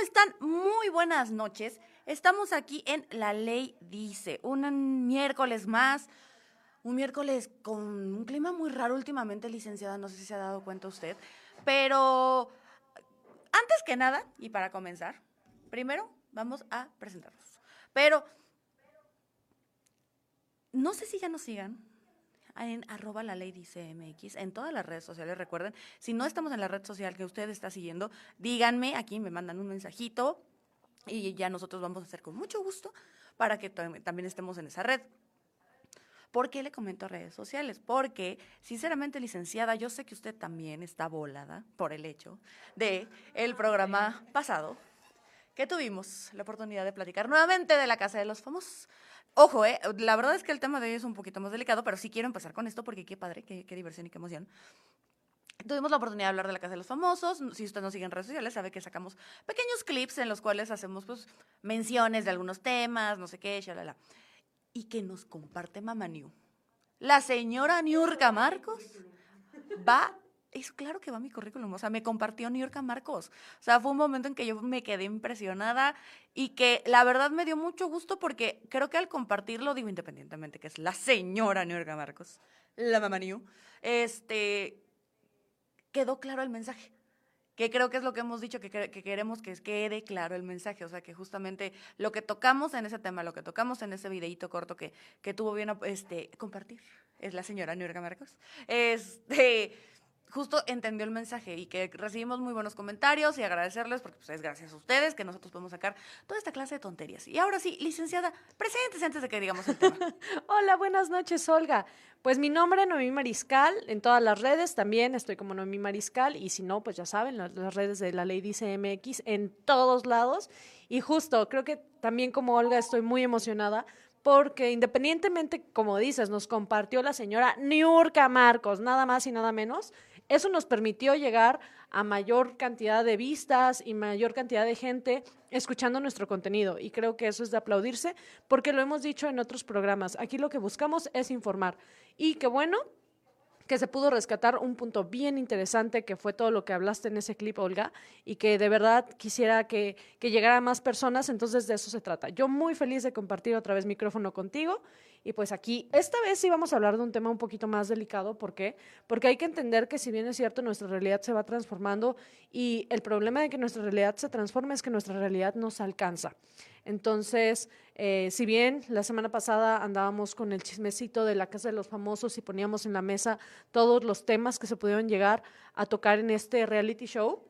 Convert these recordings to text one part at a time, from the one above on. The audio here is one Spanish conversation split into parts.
están? Muy buenas noches. Estamos aquí en La Ley Dice, un miércoles más, un miércoles con un clima muy raro últimamente, licenciada, no sé si se ha dado cuenta usted, pero antes que nada, y para comenzar, primero vamos a presentarnos. Pero no sé si ya nos sigan, en arroba la ley dice MX, en todas las redes sociales, recuerden, si no estamos en la red social que usted está siguiendo, díganme, aquí me mandan un mensajito y ya nosotros vamos a hacer con mucho gusto para que también estemos en esa red. ¿Por qué le comento redes sociales? Porque, sinceramente, licenciada, yo sé que usted también está volada por el hecho de el programa pasado que tuvimos la oportunidad de platicar nuevamente de la Casa de los Famosos. Ojo, eh, la verdad es que el tema de hoy es un poquito más delicado, pero sí quiero empezar con esto porque qué padre, qué, diversión y qué emoción. Tuvimos la oportunidad de hablar de la Casa de los Famosos. Si usted nos sigue en redes sociales, sabe que sacamos pequeños clips en los cuales hacemos pues, menciones de algunos temas, no sé qué, shalala. Y que nos comparte Mama New. La señora Niurka Marcos va es claro que va mi currículum, o sea, me compartió New York a Marcos. O sea, fue un momento en que yo me quedé impresionada y que la verdad me dio mucho gusto porque creo que al compartirlo, digo independientemente, que es la señora New York a Marcos, la mamá New, este, quedó claro el mensaje. Que creo que es lo que hemos dicho, que, que queremos que quede claro el mensaje. O sea, que justamente lo que tocamos en ese tema, lo que tocamos en ese videíto corto que, que tuvo bien este, compartir, es la señora New York a Marcos. Este justo entendió el mensaje y que recibimos muy buenos comentarios y agradecerles porque pues, es gracias a ustedes que nosotros podemos sacar toda esta clase de tonterías. Y ahora sí, licenciada, preséntese antes de que digamos el tema. Hola, buenas noches, Olga. Pues mi nombre Noemí Mariscal, en todas las redes también estoy como Noemí Mariscal y si no, pues ya saben, las, las redes de la ley dice MX en todos lados. Y justo, creo que también como Olga estoy muy emocionada porque independientemente, como dices, nos compartió la señora Niurka Marcos, nada más y nada menos, eso nos permitió llegar a mayor cantidad de vistas y mayor cantidad de gente escuchando nuestro contenido. Y creo que eso es de aplaudirse porque lo hemos dicho en otros programas. Aquí lo que buscamos es informar. Y qué bueno que se pudo rescatar un punto bien interesante que fue todo lo que hablaste en ese clip, Olga, y que de verdad quisiera que, que llegara a más personas, entonces de eso se trata. Yo muy feliz de compartir otra vez micrófono contigo y pues aquí, esta vez sí vamos a hablar de un tema un poquito más delicado. ¿Por qué? Porque hay que entender que si bien es cierto, nuestra realidad se va transformando y el problema de que nuestra realidad se transforme es que nuestra realidad nos alcanza. Entonces, eh, si bien la semana pasada andábamos con el chismecito de la Casa de los Famosos y poníamos en la mesa todos los temas que se pudieron llegar a tocar en este reality show,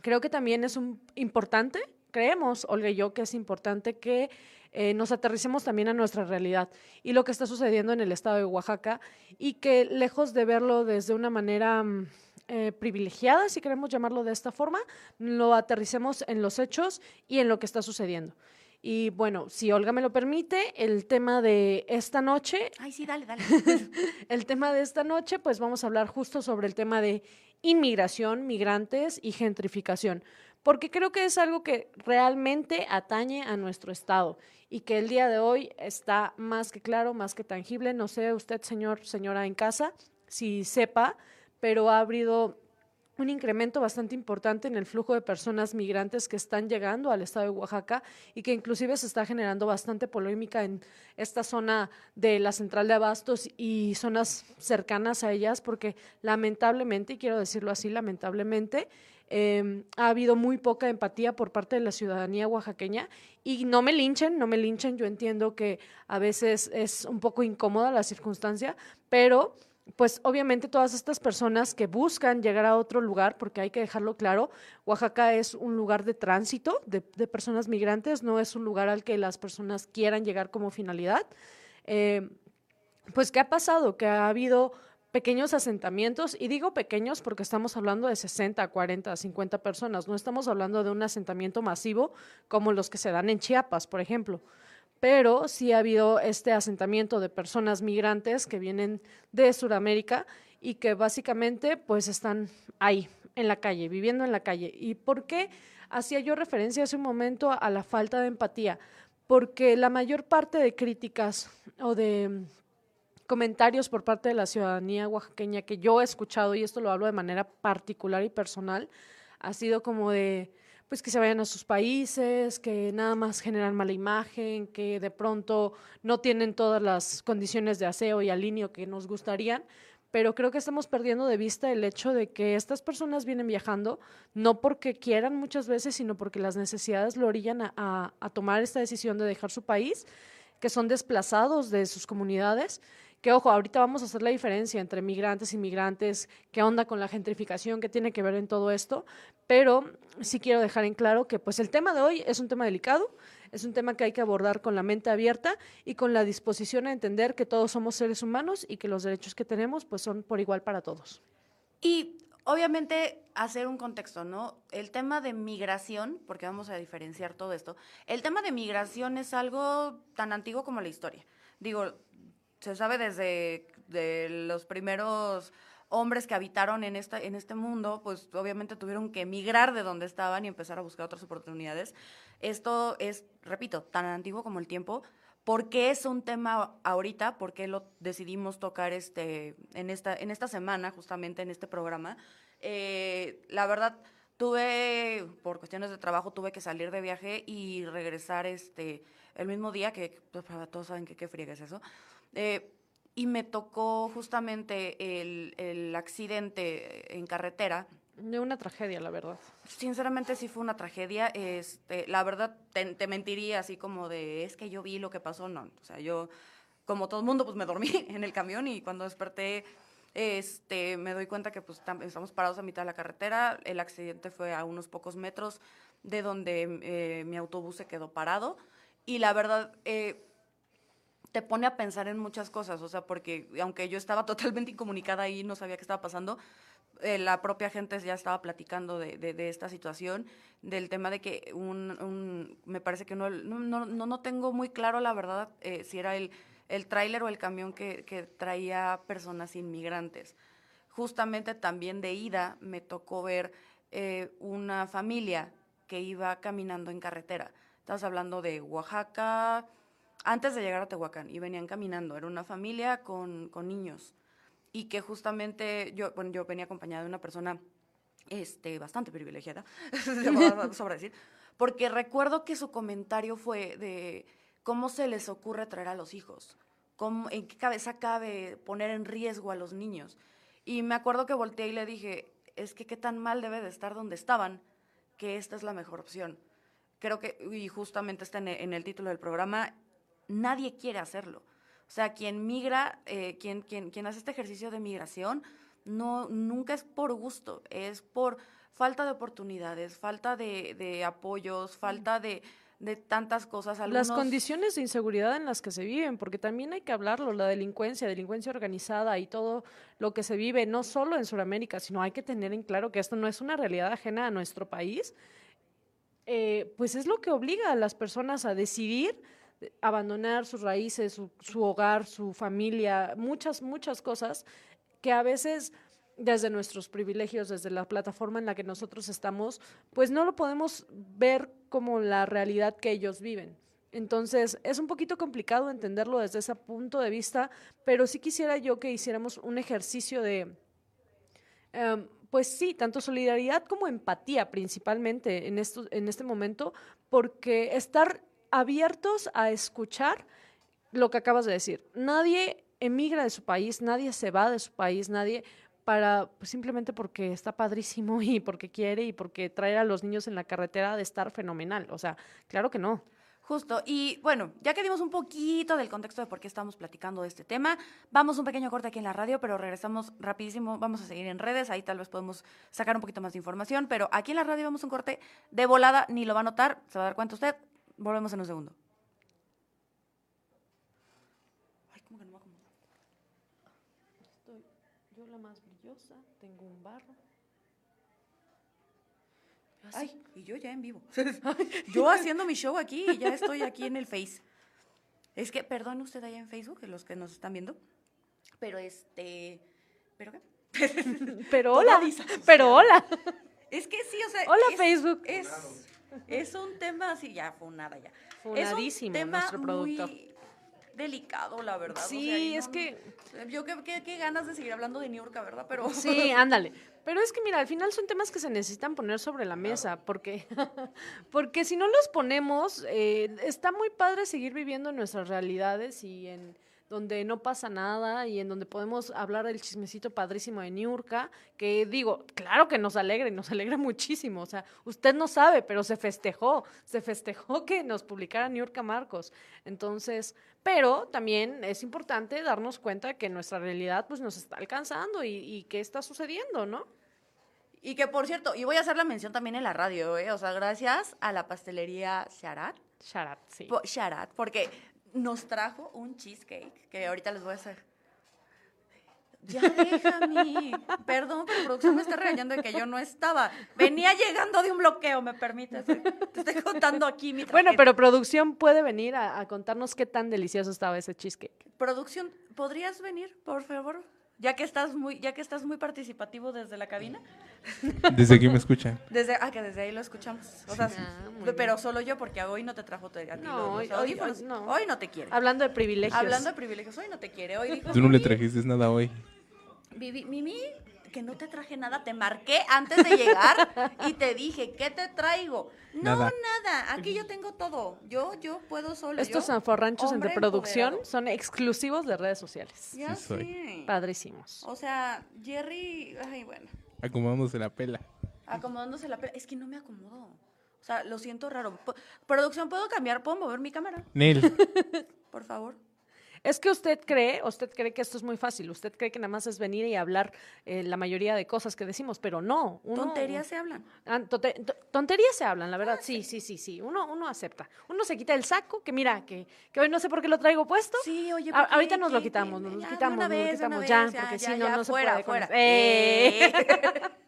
creo que también es importante, creemos, Olga y yo, que es importante que eh, nos aterricemos también a nuestra realidad y lo que está sucediendo en el estado de Oaxaca y que lejos de verlo desde una manera mm, eh, privilegiada, si queremos llamarlo de esta forma, lo aterricemos en los hechos y en lo que está sucediendo. Y bueno, si Olga me lo permite, el tema de esta noche. Ay, sí, dale, dale. el tema de esta noche, pues vamos a hablar justo sobre el tema de inmigración, migrantes y gentrificación porque creo que es algo que realmente atañe a nuestro Estado y que el día de hoy está más que claro, más que tangible. No sé usted, señor, señora en casa, si sepa, pero ha habido un incremento bastante importante en el flujo de personas migrantes que están llegando al estado de Oaxaca y que inclusive se está generando bastante polémica en esta zona de la central de abastos y zonas cercanas a ellas porque lamentablemente, y quiero decirlo así, lamentablemente, Em, ha habido muy poca empatía por parte de la ciudadanía oaxaqueña y no me linchen, no me linchen, yo entiendo que a veces es un poco incómoda la circunstancia, pero pues obviamente todas estas personas que buscan llegar a otro lugar, porque hay que dejarlo claro, Oaxaca es un lugar de tránsito de, personas migrantes, no es un lugar al que las personas quieran llegar como finalidad. Eh, pues, ¿qué ha pasado? Que ha habido pequeños asentamientos, y digo pequeños porque estamos hablando de 60, 40, 50 personas, no estamos hablando de un asentamiento masivo como los que se dan en Chiapas, por ejemplo, pero sí ha habido este asentamiento de personas migrantes que vienen de Sudamérica y que básicamente pues están ahí, en la calle, viviendo en la calle. ¿Y por qué hacía yo referencia hace un momento a la falta de empatía? Porque la mayor parte de críticas o de comentarios por parte de la ciudadanía oaxaqueña que yo he escuchado, y esto lo hablo de manera particular y personal, ha sido como de, pues que se vayan a sus países, que nada más generan mala imagen, que de pronto no tienen todas las condiciones de aseo y alineo que nos gustarían, pero creo que estamos perdiendo de vista el hecho de que estas personas vienen viajando no porque quieran muchas veces, sino porque las necesidades lo orillan a, a tomar esta decisión de dejar su país, que son desplazados de sus comunidades que ojo, ahorita vamos a hacer la diferencia entre migrantes, inmigrantes, qué onda con la gentrificación, qué tiene que ver en todo esto, pero sí quiero dejar en claro que pues el tema de hoy es un tema delicado, es un tema que hay que abordar con la mente abierta y con la disposición a entender que todos somos seres humanos y que los derechos que tenemos pues son por igual para todos. Y obviamente hacer un contexto, ¿no? El tema de migración, porque vamos a diferenciar todo esto, el tema de migración es algo tan antiguo como la historia. Digo, se sabe desde de los primeros hombres que habitaron en, esta, en este mundo, pues obviamente tuvieron que emigrar de donde estaban y empezar a buscar otras oportunidades. Esto es, repito, tan antiguo como el tiempo. ¿Por qué es un tema ahorita? ¿Por qué lo decidimos tocar este, en, esta, en esta semana, justamente en este programa? Eh, la verdad, tuve, por cuestiones de trabajo, tuve que salir de viaje y regresar este, el mismo día, que pues, todos saben que qué friega es eso. Eh, y me tocó justamente el, el, accidente en carretera. De una tragedia, la verdad. Sinceramente sí fue una tragedia. Este, la verdad te, mentiría así como de, es que yo vi lo que pasó. No, o sea, yo, como todo el mundo, pues me dormí en el camión y cuando desperté, este, me doy cuenta que pues estamos parados a mitad de la carretera. El accidente fue a unos pocos metros de donde eh, mi autobús se quedó parado. Y la verdad, eh, te pone a pensar en muchas cosas, o sea, porque aunque yo estaba totalmente incomunicada y no sabía qué estaba pasando, eh, la propia gente ya estaba platicando de, de, esta situación, del tema de que un, me parece que no, no, no, no, tengo muy claro la verdad eh, si era el, el tráiler o el camión que, que traía personas inmigrantes. Justamente también de ida me tocó ver eh, una familia que iba caminando en carretera. Estás hablando de Oaxaca, antes de llegar a Tehuacán y venían caminando. Era una familia con, con niños y que justamente yo, bueno, yo venía acompañada de una persona este, bastante privilegiada, sobre decir, porque recuerdo que su comentario fue de cómo se les ocurre traer a los hijos, cómo, en qué cabeza cabe poner en riesgo a los niños. Y me acuerdo que volteé y le dije, es que qué tan mal debe de estar donde estaban, que esta es la mejor opción. Creo que, y justamente está en en el título del programa, nadie quiere hacerlo. O sea, quien migra, eh, quien, quien, quien hace este ejercicio de migración, no, nunca es por gusto, es por falta de oportunidades, falta de, de apoyos, falta de, de tantas cosas. Las condiciones de inseguridad en las que se viven, porque también hay que hablarlo, la delincuencia, delincuencia organizada y todo lo que se vive, no solo en Sudamérica, sino hay que tener en claro que esto no es una realidad ajena a nuestro país, eh, pues es lo que obliga a las personas a decidir abandonar sus raíces, su, hogar, su familia, muchas, muchas cosas que a veces desde nuestros privilegios, desde la plataforma en la que nosotros estamos, pues no lo podemos ver como la realidad que ellos viven. Entonces, es un poquito complicado entenderlo desde ese punto de vista, pero sí quisiera yo que hiciéramos un ejercicio de, em, pues sí, tanto solidaridad como empatía principalmente en, esto, en este momento, porque estar abiertos a escuchar lo que acabas de decir. Nadie emigra de su país, nadie se va de su país, nadie para pues, simplemente porque está padrísimo y porque quiere y porque traer a los niños en la carretera de estar fenomenal. O sea, claro que no. Justo. Y bueno, ya que dimos un poquito del contexto de por qué estamos platicando de este tema, vamos un pequeño corte aquí en la radio, pero regresamos rapidísimo. Vamos a seguir en redes, ahí tal vez podemos sacar un poquito más de información, pero aquí en la radio vamos un corte de volada, ni lo va a notar, se va a dar cuenta usted. Volvemos en un segundo. Ay, ¿cómo que no me Estoy yo la más brillosa, tengo un barro. Ay, y yo ya en vivo. yo haciendo mi show aquí y ya estoy aquí en el Face. Es que, perdón usted allá en Facebook, los que nos están viendo, pero este, ¿pero qué? pero hola, pero hola. Es que sí, o sea. Hola Facebook. Es, es un tema así, ya, funada ya. Funadísimo es un tema nuestro productor. delicado, la verdad. o sea, Sí, es que Yo qué, qué- qué ganas de seguir hablando de Niurka, ¿verdad? Pero Sí, ándale. Pero es que mira, al final son temas que se necesitan poner sobre la mesa, porque, porque si no los ponemos, eh, está muy padre seguir viviendo en nuestras realidades y en donde no pasa nada y en donde podemos hablar del chismecito padrísimo de Niurka, que digo, claro que nos alegra y nos alegra muchísimo. O sea, usted no sabe, pero se festejó, se festejó que nos publicara Niurka Marcos. Entonces, pero también es importante darnos cuenta que nuestra realidad pues nos está alcanzando y, y qué está sucediendo, ¿no? Y que por cierto, y voy a hacer la mención también en la radio, ¿eh? O sea, gracias a la pastelería Sharat, Sharat, sí. Sharat, porque nos trajo un cheesecake que ahorita les voy a hacer. Ya déjame. Perdón, pero producción me está regañando de que yo no estaba. Venía llegando de un bloqueo, ¿me permites? Te estoy contando aquí mi Bueno, tragedia. pero producción puede venir a, a contarnos qué tan delicioso estaba ese cheesecake. Producción, ¿podrías venir, por favor? Ya que estás muy, ya que estás muy participativo desde la cabina. Desde aquí me escuchan. Desde, ah, que desde ahí lo escuchamos. O sea, Ah, muy pero solo yo, porque hoy no te trajo te- a ti No, hoy- hoy- no. Hoy no te quiere. Hablando de privilegios. Hablando de privilegios, hoy no te quiere. Hoy dijo, Tú no le "Mimi, trajiste nada hoy. Vivi- Mimi, que no te traje nada, te marqué antes de llegar y te dije, ¿qué te traigo? No, Nada. nada, aquí yo tengo todo. Yo, yo puedo solo. Estos zanforranchos entre producción empoderado. son exclusivos de redes sociales. Ya Sí soy. Padrísimos. O sea, Jerry, ay, bueno. Acomodándose la pela. acomodándose la pela. Es que no me acomodo. O sea, lo siento raro. Producción, ¿puedo cambiar? ¿Puedo mover mi cámara? Nel. Por favor. Es que usted cree, usted cree que esto es muy fácil, usted cree que nada más es venir y hablar eh, la mayoría de cosas que decimos, pero no. uno- Tonterías se hablan. Ah, tonte- to- tonterías se hablan, la verdad, sí, sí, sí, sí. Uno, uno acepta. Uno se quita el saco, que mira, que, que hoy no sé por qué lo traigo puesto. Sí, oye, A- ahorita nos lo quitamos, nos lo quitamos, nos lo quitamos ya, porque si no, no se fuera, puede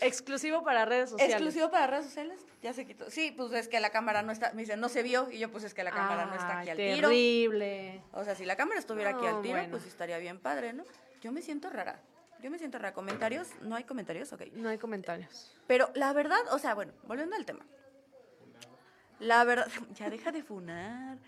Exclusivo para redes sociales. Exclusivo para redes sociales, ya se quitó. Sí, pues es que la cámara no está, me dicen, no se vio, y yo pues es que la cámara no está aquí al tiro. terrible. O sea, si la cámara estuviera aquí al tiro, bueno. pues estaría bien padre, ¿no? Yo me siento rara. Yo me siento rara. ¿Comentarios? ¿No hay comentarios? Ok. No hay comentarios. Pero la verdad, o sea, bueno, volviendo al tema. La verdad, ya deja de funar.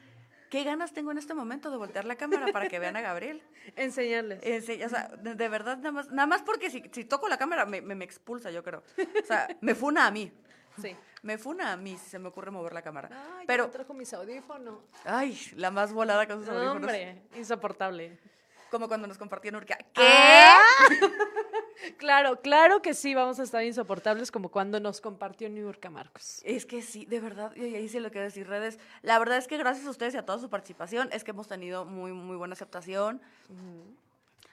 ¿Qué ganas tengo en este momento de voltear la cámara para que vean a Gabriel? Enseñarles. O sea, de, de verdad, nada más, nada más porque si, si toco la cámara me, me, me expulsa, yo creo. O sea, me funa a mí. Sí. Me funa a mí si se me ocurre mover la cámara. Ay, Pero, Pero trajo mis audífonos. ay, la más volada con sus No, audífonos. hombre, insoportable. Como cuando nos compartían Urca. ¿Qué? ¿Qué? claro, claro que sí, vamos a estar insoportables como cuando nos compartió Niurka Marcos. Es que sí, de verdad, y ahí sí lo quiero decir, redes. La verdad es que gracias a ustedes y a toda su participación, es que hemos tenido muy, muy buena aceptación.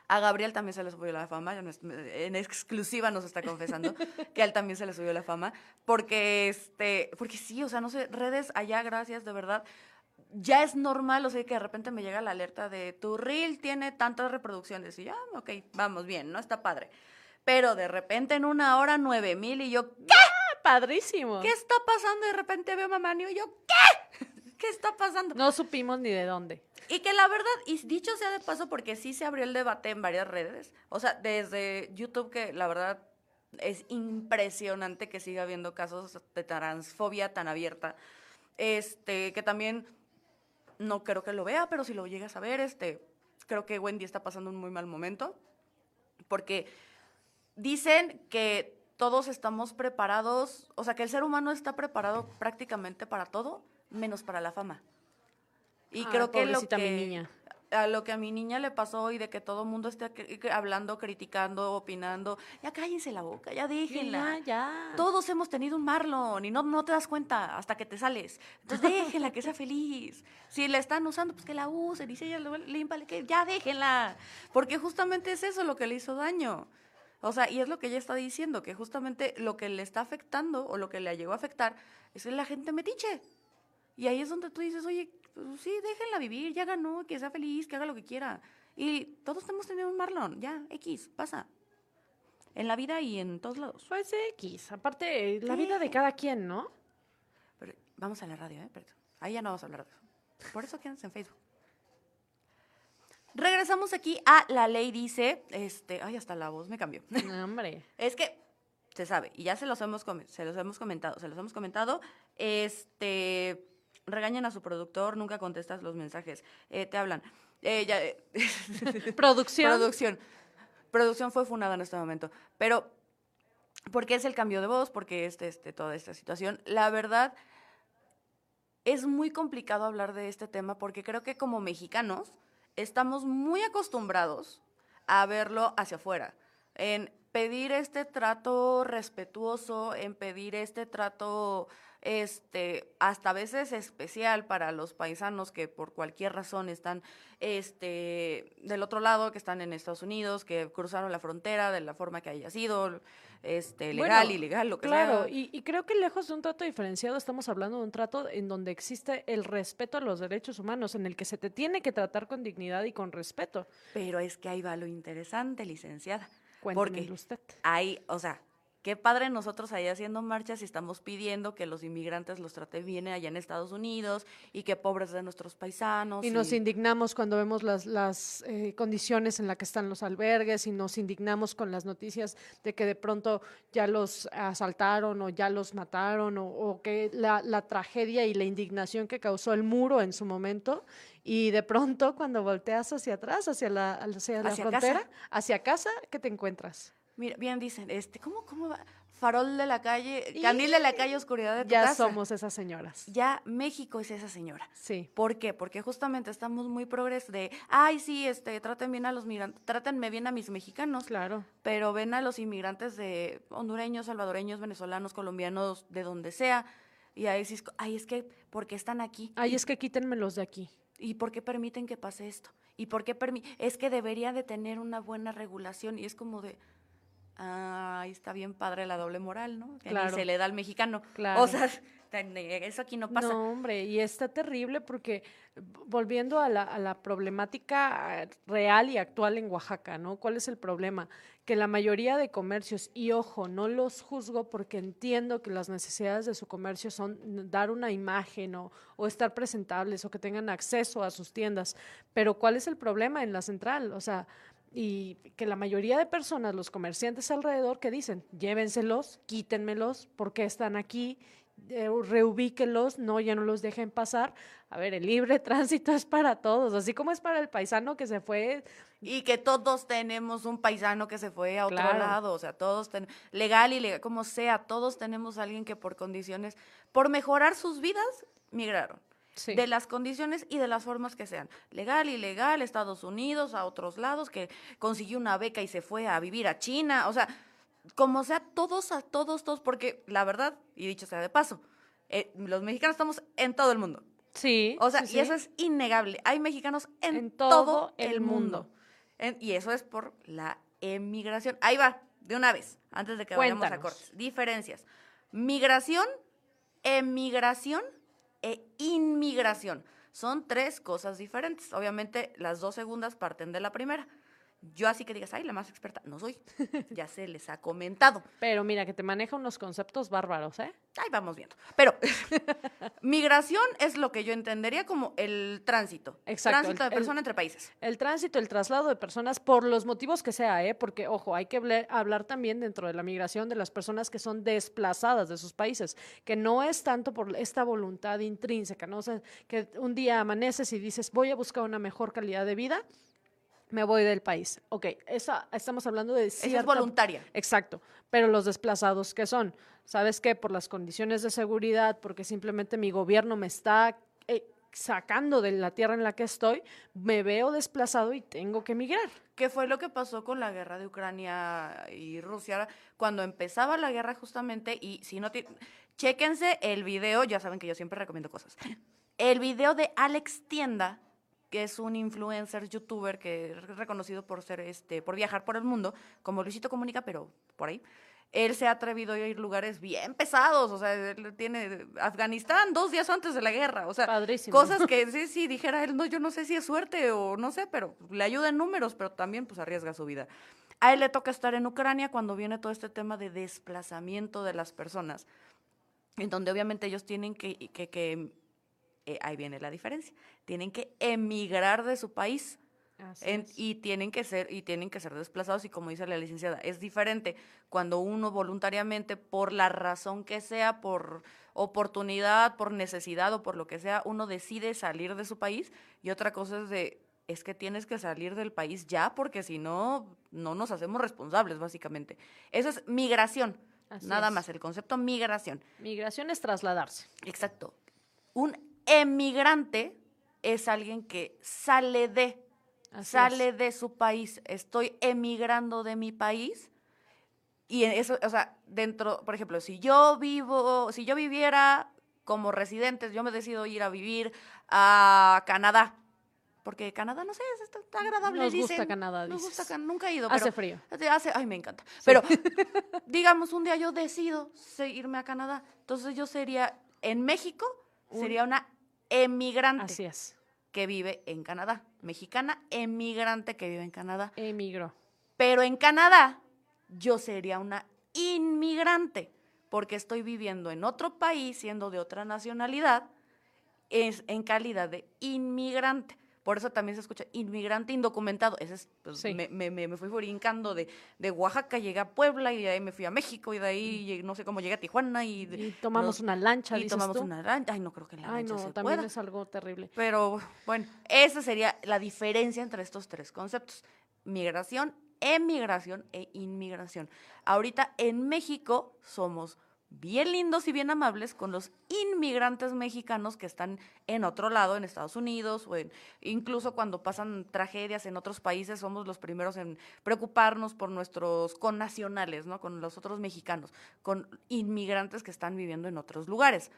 A Gabriel también se le subió la fama, en exclusiva nos está confesando que a él también se le subió la fama, porque, este, porque sí, o sea, no sé, redes allá, gracias, de verdad. Ya es normal, o sea, que de repente me llega la alerta de tu reel tiene tantas reproducciones y ya, ok, vamos bien, no está padre. Pero de repente en una hora nueve mil y yo, ¿qué? Ah, padrísimo. ¿Qué está pasando? De repente veo a mamá y yo, ¿qué? ¿Qué está pasando? No supimos ni de dónde. Y que la verdad, y dicho sea de paso, porque sí se abrió el debate en varias redes, o sea, desde YouTube, que la verdad es impresionante que siga habiendo casos de transfobia tan abierta, este, que también no creo que lo vea, pero si lo llegas a ver, este, creo que Wendy está pasando un muy mal momento, porque dicen que todos estamos preparados, o sea, que el ser humano está preparado prácticamente para todo, menos para la fama. Y creo que lo que mi niña. A lo que a mi niña le pasó y de que todo el mundo esté hablando, criticando, opinando, ya cállense la boca, ya déjenla. Ya, ya. Todos hemos tenido un Marlon y no, no te das cuenta hasta que te sales. Entonces déjenla que sea feliz. Si la están usando, pues que la usen. Y si ella límpale, que ya déjenla. Porque justamente es eso lo que le hizo daño. O sea, y es lo que ella está diciendo, que justamente lo que le está afectando o lo que le llegó a afectar es la gente metiche. Y ahí es donde tú dices, oye, pues sí, déjenla vivir, ya ganó, que sea feliz, que haga lo que quiera. Y todos hemos tenido un Marlon, ya, X, pasa. En la vida y en todos lados. Pues X. Aparte, la vida de cada quien, ¿no? Pero vamos a la radio, ¿eh? Perdón. Ahí ya no vamos a hablar de eso. Por eso quédense en Facebook. Regresamos aquí a La Ley Dice. Este, ay, hasta la voz me cambió. No, hombre. Es que se sabe, y ya se los hemos, se los hemos comentado, se los hemos comentado. Este, regañan a su productor, nunca contestas los mensajes, eh, te hablan. Eh, ya, eh, Producción. Producción. Producción fue fundada en este momento. Pero, ¿por qué es el cambio de voz? Porque este, este, toda esta situación. La verdad, es muy complicado hablar de este tema porque creo que como mexicanos estamos muy acostumbrados a verlo hacia afuera, en pedir este trato respetuoso, en pedir este trato este hasta a veces especial para los paisanos que por cualquier razón están este del otro lado, que están en Estados Unidos, que cruzaron la frontera de la forma que haya sido, este legal, Bueno, ilegal, lo que Claro, sea. y, y creo que lejos de un trato diferenciado estamos hablando de un trato en donde existe el respeto a los derechos humanos, en el que se te tiene que tratar con dignidad y con respeto. Pero es que ahí va lo interesante, licenciada. Porque usted. hay, o sea, qué padre nosotros ahí haciendo marchas y estamos pidiendo que los inmigrantes los traten bien allá en Estados Unidos y que pobres de nuestros paisanos. Y nos indignamos cuando vemos las, las eh, condiciones en las que están los albergues y nos indignamos con las noticias de que de pronto ya los asaltaron o ya los mataron o, o que la, la tragedia y la indignación que causó el muro en su momento y de pronto cuando volteas hacia atrás, hacia la, hacia la Hacia frontera, casa. hacia casa, ¿qué te encuentras? Mira, bien dicen, este, ¿cómo, cómo va? Farol de la calle, candil de la calle, oscuridad de tu Ya casa. somos esas señoras. Ya México es esa señora. Sí. ¿Por qué? Porque justamente estamos muy progres de, ay, sí, este, traten bien a los migrantes, trátenme bien a mis mexicanos. Claro. pero ven a los inmigrantes de hondureños, salvadoreños, venezolanos, colombianos, de donde sea, y ahí sí, es co- ay, es que, ¿por qué están aquí? Ay, es que quítenmelos de aquí. ¿Y por qué permiten que pase esto? ¿Y por qué permi Es que debería de tener una buena regulación, y es como de, ahí está bien padre la doble moral, ¿no? Que ni se le da al mexicano. Claro. O sea, eso aquí no pasa. No, hombre, y está terrible porque volviendo a la, a la problemática real y actual en Oaxaca, ¿no? ¿Cuál es el problema? Que la mayoría de comercios, y ojo, no los juzgo porque entiendo que las necesidades de su comercio son dar una imagen o, o estar presentables o que tengan acceso a sus tiendas, pero ¿cuál es el problema en la central? O sea, y que la mayoría de personas, los comerciantes alrededor, que dicen, llévenselos, quítenmelos, porque están aquí? eh, reubíquenlos, no, ya no los dejen pasar. A ver, el libre tránsito es para todos, así como es para el paisano que se fue, Y que todos tenemos un paisano que se fue a otro Claro. lado, o sea, todos, ten- legal y legal, como sea, todos tenemos a alguien que por condiciones, por mejorar sus vidas, migraron. Sí. De las condiciones y de las formas que sean. Legal, ilegal, Estados Unidos, a otros lados, que consiguió una beca y se fue a vivir a China, o sea, como sea, todos, a todos, todos, porque la verdad, y dicho sea de paso, eh, los mexicanos estamos en todo el mundo. sí, O sea, sí, y eso es innegable. Hay mexicanos en, En todo, todo el el mundo. mundo. En- y eso es por la emigración. Ahí va, de una vez, antes de que vayamos a Cuéntanos. cortes. Diferencias. Migración, emigración e inmigración. Son tres cosas diferentes. Obviamente, las dos segundas parten de la primera. Yo así que digas, ay, la más experta, no soy. Ya se les ha comentado. Pero mira, que te maneja unos conceptos bárbaros, ¿eh? Ahí vamos viendo. Pero migración es lo que yo entendería como el tránsito. Exacto, Tránsito el- de el- persona entre países. El tránsito, el traslado de personas, por los motivos que sea, ¿eh? Porque, ojo, hay que hablar, hablar también dentro de la migración de las personas que son desplazadas de sus países, que no es tanto por esta voluntad intrínseca, ¿no? O sea, que un día amaneces y dices, voy a buscar una mejor calidad de vida, me voy del país. Ok, esa, estamos hablando de Esa es cierta voluntaria. Exacto, pero los desplazados que son, ¿sabes qué? Por las condiciones de seguridad, porque simplemente mi gobierno me está eh, sacando de la tierra en la que estoy, me veo desplazado y tengo que emigrar. ¿Qué fue lo que pasó con la guerra de Ucrania y Rusia cuando empezaba la guerra justamente? Y si no, ti- chéquense el video, ya saben que yo siempre recomiendo cosas. El video de Alex Tienda, que es un influencer, youtuber que es reconocido por ser este, por viajar por el mundo, como Luisito Comunica, pero por ahí. Él se ha atrevido a ir a lugares bien pesados, o sea, él tiene Afganistán dos días antes de la guerra, o sea, Padrísimo. cosas que sí, sí, dijera él, no, yo no sé si es suerte o no sé, pero le ayuda en números, pero también pues arriesga su vida. A él le toca estar en Ucrania cuando viene todo este tema de desplazamiento de las personas, en donde obviamente ellos tienen que, que, que, eh, ahí viene la diferencia, tienen que emigrar de su país En- y tienen que ser y tienen que ser desplazados y como dice la licenciada es diferente cuando uno voluntariamente por la razón que sea por oportunidad por necesidad o por lo que sea uno decide salir de su país y otra cosa es de es que tienes que salir del país ya porque si no no nos hacemos responsables básicamente eso es migración Así nada es. más el concepto migración Migración es trasladarse. Exacto. Un emigrante es alguien que sale de, Así sale es. de su país. Estoy emigrando de mi país. Y en eso, o sea, dentro, por ejemplo, si yo vivo, si yo viviera como residentes, yo me decido ir a vivir a Canadá. Porque Canadá, no sé, es- está, agradable, Nos gusta. Canadá, Nos gusta dices. Nunca he ido. Hace pero- frío. Hace- ay, me encanta. Pero, digamos, un día yo decido irme a Canadá. Entonces yo sería, en México, Un- sería una emigrante Así es. que vive en Canadá. Mexicana, emigrante que vive en Canadá. Emigró. Pero en Canadá, yo sería una inmigrante, porque estoy viviendo en otro país, siendo de otra nacionalidad, es en calidad de inmigrante. Por eso también se escucha inmigrante indocumentado. Ese es, pues, Sí. me, me- me- fui brincando de, de Oaxaca, llegué a Puebla y de ahí me fui a México y de ahí llegué- no sé cómo llegué a Tijuana y, de- Y tomamos una lancha, y dices tomamos tú. una lancha. Ay, no creo que la Ay, lancha no, se también pueda. es algo terrible. Pero bueno, esa sería la diferencia entre estos tres conceptos. Migración, emigración e inmigración. Ahorita en México somos bien lindos y bien amables con los inmigrantes mexicanos que están en otro lado, en Estados Unidos, o incluso cuando pasan tragedias en otros países, somos los primeros en preocuparnos por nuestros connacionales, ¿no? Con los otros mexicanos, con inmigrantes que están viviendo en otros lugares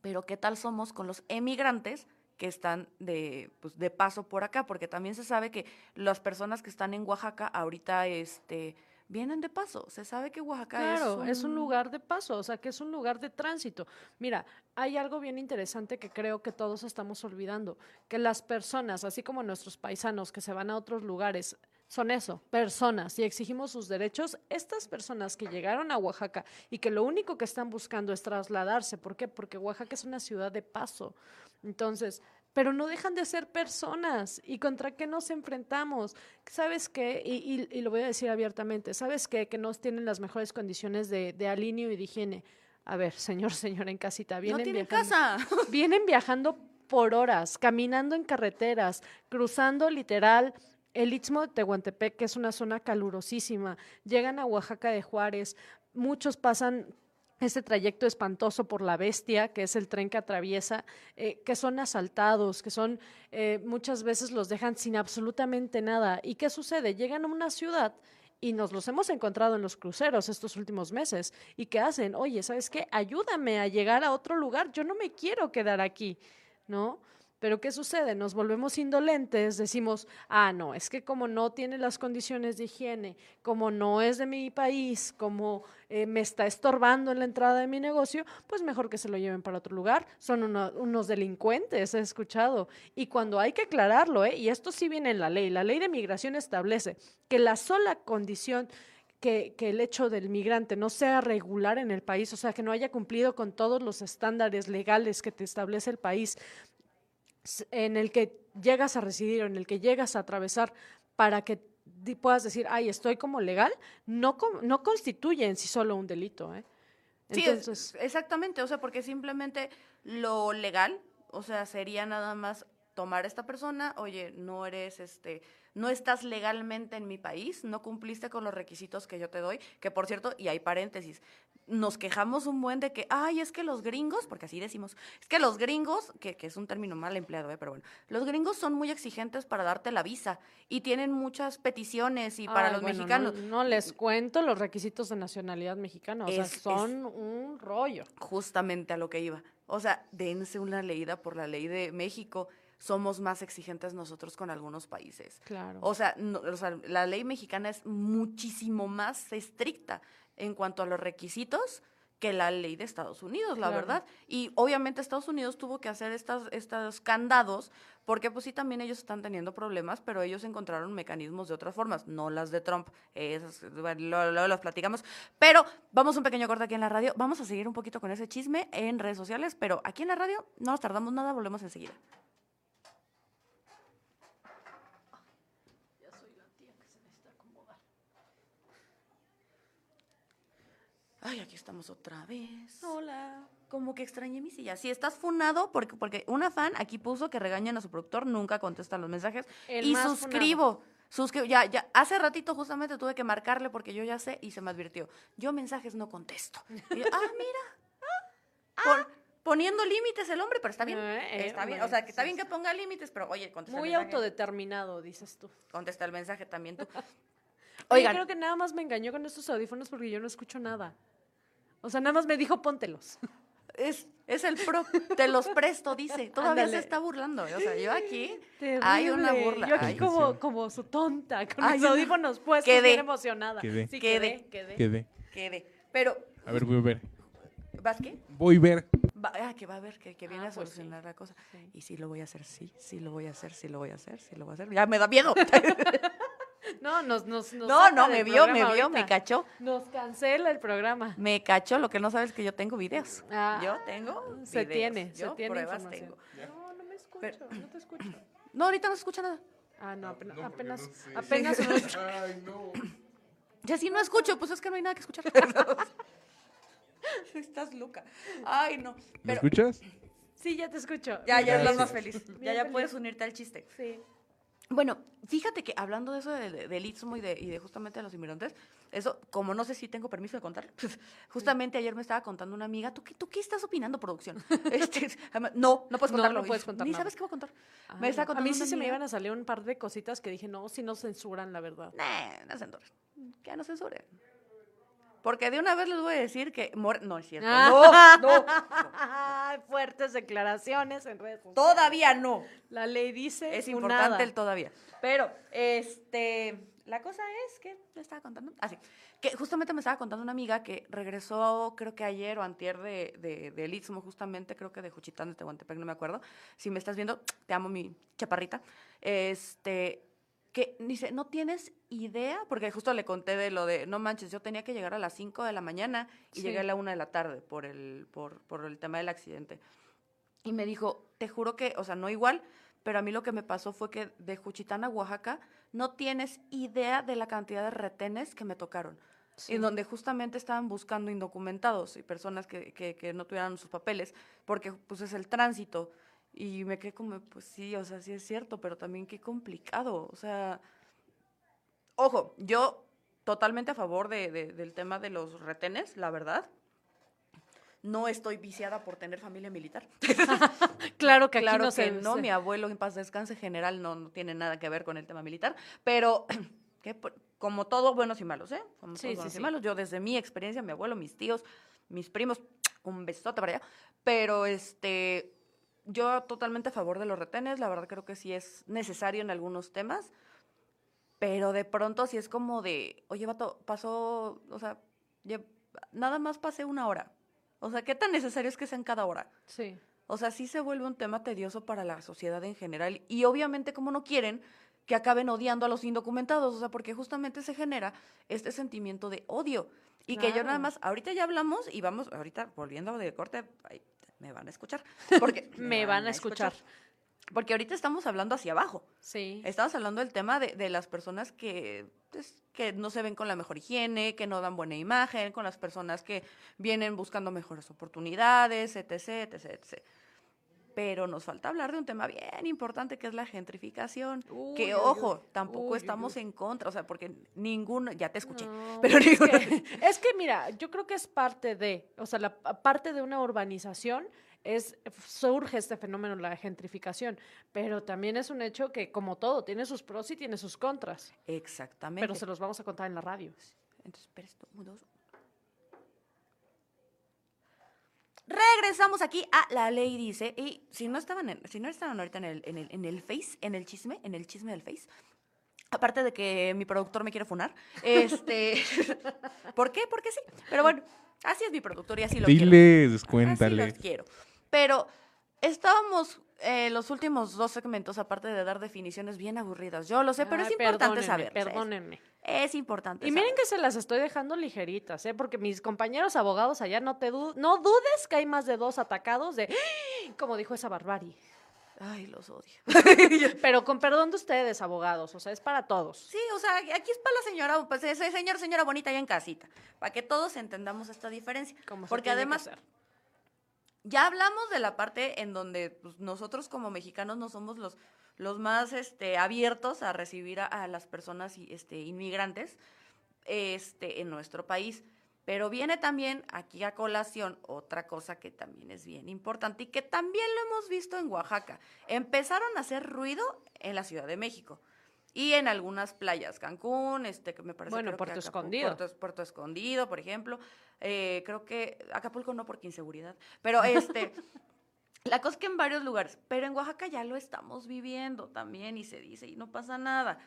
pero ¿qué tal somos con los emigrantes que están de, pues, de paso por acá? Porque también se sabe que las personas que están en Oaxaca ahorita este, vienen de paso. Se sabe que Oaxaca Claro, es, es un lugar de paso, o sea, que es un lugar de tránsito. Mira, hay algo bien interesante que creo que todos estamos olvidando, que las personas, así como nuestros paisanos que se van a otros lugares, son eso, personas, y exigimos sus derechos, estas personas que llegaron a Oaxaca y que lo único que están buscando es trasladarse, ¿por qué? Porque Oaxaca es una ciudad de paso. Entonces, pero no dejan de ser personas. ¿Y contra qué nos enfrentamos? ¿Sabes qué? Y, y- y lo voy a decir abiertamente. ¿Sabes qué? Que no tienen las mejores condiciones de, de alineo y de higiene. A ver, señor, señora en casita, no vienen tienen viajando- casa. Vienen viajando por horas, caminando en carreteras, cruzando literal el Istmo de Tehuantepec, que es una zona calurosísima. Llegan a Oaxaca de Juárez, muchos pasan este trayecto espantoso por la bestia, que es el tren que atraviesa, eh, que son asaltados, que son eh, muchas veces los dejan sin absolutamente nada. ¿Y qué sucede? Llegan a una ciudad y nos los hemos encontrado en los cruceros estos últimos meses. ¿Y qué hacen? Oye, ¿sabes qué? Ayúdame a llegar a otro lugar. Yo no me quiero quedar aquí, ¿no? Pero ¿qué sucede? Nos volvemos indolentes, decimos, ah, no, es que como no tiene las condiciones de higiene, como no es de mi país, como eh, me está estorbando en la entrada de mi negocio, pues mejor que se lo lleven para otro lugar. Son uno- unos delincuentes, he escuchado. Y cuando hay que aclararlo, ¿eh? y esto sí viene en la ley, la ley de migración establece que la sola condición que, que el hecho del migrante no sea regular en el país, o sea, que no haya cumplido con todos los estándares legales que te establece el país, en el que llegas a residir o en el que llegas a atravesar para que puedas decir, ay, estoy como legal, no, no constituye en sí solo un delito. ¿eh? Sí, es- Entonces, exactamente, o sea, porque simplemente lo legal, o sea, sería nada más tomar a esta persona, oye, no eres este, no estás legalmente en mi país, no cumpliste con los requisitos que yo te doy, que por cierto, y hay paréntesis, nos quejamos un buen de que, ay, es que los gringos, porque así decimos, es que los gringos, que, que es un término mal empleado, ¿eh? pero bueno, los gringos son muy exigentes para darte la visa y tienen muchas peticiones y para ay, los bueno, mexicanos. No, no les cuento los requisitos de nacionalidad mexicana, o sea, es- son un rollo. justamente a lo que iba. O sea, dense una leída por la ley de México. Somos más exigentes nosotros con algunos países. Claro. O sea, no- o sea, la ley mexicana es muchísimo más estricta en cuanto a los requisitos que la ley de Estados Unidos, la Claro. verdad. Y obviamente Estados Unidos tuvo que hacer estas, estos candados, porque pues sí también ellos están teniendo problemas, pero ellos encontraron mecanismos de otras formas, no las de Trump. Esas, bueno, las platicamos. Pero vamos un pequeño corte aquí en la radio. Vamos a seguir un poquito con ese chisme en redes sociales, pero aquí en la radio no nos tardamos nada, volvemos enseguida. Ay, aquí estamos otra vez. Hola. Como que extrañé mi silla. Si estás funado, porque, porque una fan aquí puso que regañan a su productor, nunca contesta los mensajes. El y suscribo. Suscribo. Ya, ya, hace ratito justamente tuve que marcarle porque yo ya sé y se me advirtió. Yo mensajes no contesto. Y yo, ah, mira. Pon- poniendo límites el hombre, pero está bien. Eh, está bien. O sea, que está bien que ponga límites, pero oye, contesta Muy el mensaje. autodeterminado, dices tú. Contesta el mensaje también tú. Oigan, creo que nada más me engañó con estos audífonos porque yo no escucho nada. O sea, nada más me dijo póntelos. es, es el pro. Te los presto, dice. Todavía Ándale. se está burlando. O sea, yo aquí hay una Terrible. burla. Yo aquí Ay, como, sí. como su tonta, con Ay, los audífonos puestos, Quedé. bien emocionada. Quedé. Sí, Quedé. quedé, quedé. Quedé. quede. Pero, A ver, voy a ver. ¿vas qué? Voy a ver. Va- ah, que va a ver, que, que viene Ah, a pues sí. solucionar la cosa. Sí. Y sí lo voy a hacer, sí, sí lo voy a hacer, sí lo voy a hacer, sí lo voy a hacer. Ya me da miedo. No, nos, nos, nos no, no, me vio, me vio, ahorita. me cachó. Nos cancela el programa. Me cachó, lo que no sabes es que yo tengo videos. Ah, yo tengo Se tiene, Yo se tiene pruebas información. tengo. No, no me escucho, Pero- no te escucho. No, ahorita no se escucha nada. Ah, no, apenas, apenas, no sé. apenas unos- Ay, no. Ya si no escucho, pues es que no hay nada que escuchar. Estás loca. Ay, no. ¿Me escuchas? Sí, ya te escucho. ya, ya estás más feliz. Ya, ya feliz. puedes unirte al chiste. Sí. Bueno, fíjate que hablando de eso de- de- del istmo y de, y de justamente de los inmigrantes, eso, como no sé si tengo permiso de contarlo, justamente ayer me estaba contando una amiga, ¿tú qué, tú qué estás opinando, producción? Este, no, no puedes No, contarlo. no Y puedes contar Ni nada. sabes qué voy a contar. Ah, me está no. contando a mí sí se me iban a salir un par de cositas que dije, no, si no censuran, la verdad. Nah, no censuren. Que no censuren. Porque de una vez les voy a decir que... No, es cierto. Ah. No, no, no. Fuertes declaraciones en redes sociales. Todavía no. La ley dice Es importante el todavía. Pero, este, la cosa es que le estaba contando, así, que justamente me estaba contando una amiga que regresó, creo que ayer o antier de, de, del Istmo, justamente, creo que de Juchitán, de Tehuantepec, no me acuerdo. Si me estás viendo, te amo, mi chaparrita. Este, que dice, no tienes idea, porque justo le conté de lo de, no manches, yo tenía que llegar a las 5 de la mañana y Sí. llegué a la 1 de la tarde por el, por, por el tema del accidente. Y me dijo, te juro que, o sea, no igual, pero a mí lo que me pasó fue que de Juchitán a Oaxaca no tienes idea de la cantidad de retenes que me tocaron. Sí. En donde justamente estaban buscando indocumentados y personas que, que, que no tuvieran sus papeles, porque pues es el tránsito. Y me quedé como, pues sí, o sea, sí es cierto, pero también qué complicado. O sea, ojo, yo totalmente a favor de, de- del tema de los retenes, la verdad. No estoy viciada por tener familia militar. Claro que aquí Claro no que se- no, se- mi abuelo en paz descanse general no, no tiene nada que ver con el tema militar, pero que como todo buenos y malos, ¿eh? Como Sí, todos sí, buenos sí. y malos, yo desde mi experiencia, mi abuelo, mis tíos, mis primos, un besote para allá, pero este, yo totalmente a favor de los retenes, la verdad creo que sí es necesario en algunos temas, pero de pronto sí es como de, oye, vato, pasó, o sea, nada más pasé una hora. O sea, ¿qué tan necesario es que sea en cada hora? Sí. O sea, sí se vuelve un tema tedioso para la sociedad en general y obviamente como no quieren que acaben odiando a los indocumentados, o sea, porque justamente se genera este sentimiento de odio y que yo nada Claro. más, ahorita ya hablamos y vamos, ahorita volviendo de corte, me van a escuchar, porque Me van a escuchar. porque ahorita estamos hablando hacia abajo. Sí. Estamos hablando del tema de, de las personas que, pues, que no se ven con la mejor higiene, que no dan buena imagen, con las personas que vienen buscando mejores oportunidades, etc, etc, etc. Pero nos falta hablar de un tema bien importante que es la gentrificación. Uy, que, ojo, uy. tampoco Uy, estamos en contra, o sea, porque ninguno, ya te escuché, No, pero es, ninguno- que, es que, mira, yo creo que es parte de, o sea, la pa- parte de una urbanización es surge este fenómeno la gentrificación, pero también es un hecho que como todo tiene sus pros y tiene sus contras, Exactamente. pero se los vamos a contar en la radio. Entonces, espera esto, dos. Regresamos aquí a La Ley Dice. Y si no estaban, en- si no estaban ahorita en el, en, el, en el Face, en el chisme, en el chisme del Face, aparte de que mi productor me quiere funar, este. ¿Por qué? Porque sí. Pero bueno, así es mi productor y así lo quiero. Diles, Así cuéntale. los quiero. Pero estábamos eh, los últimos dos segmentos, aparte de dar definiciones bien aburridas. Yo lo sé, pero Ay, es importante saber. Perdónenme. Es importante. Y miren que se las estoy dejando ligeritas, ¿eh? Porque mis compañeros abogados allá no te du- no dudes que hay más de dos atacados de, ¡Ah! como dijo esa barbarie. Ay, los odio. Pero con perdón de ustedes, abogados, o sea, es para todos. Sí, o sea, aquí es para la señora, pues ese señor, señora bonita allá en casita, para que todos entendamos esta diferencia. Como Porque además. Ya hablamos de la parte en donde pues, nosotros como mexicanos no somos los, los más este, abiertos a recibir a, a las personas y, este, inmigrantes este, en nuestro país. Pero viene también aquí a colación otra cosa que también es bien importante y que también lo hemos visto en Oaxaca. Empezaron a hacer ruido en la Ciudad de México y en algunas playas, Cancún, este, que me parece Bueno, creo que Puerto Acapu- Escondido. Puerto, Puerto Escondido, por ejemplo. Eh, creo que Acapulco no porque inseguridad, pero este, la cosa es que en varios lugares, pero en Oaxaca ya lo estamos viviendo también y se dice y no pasa nada.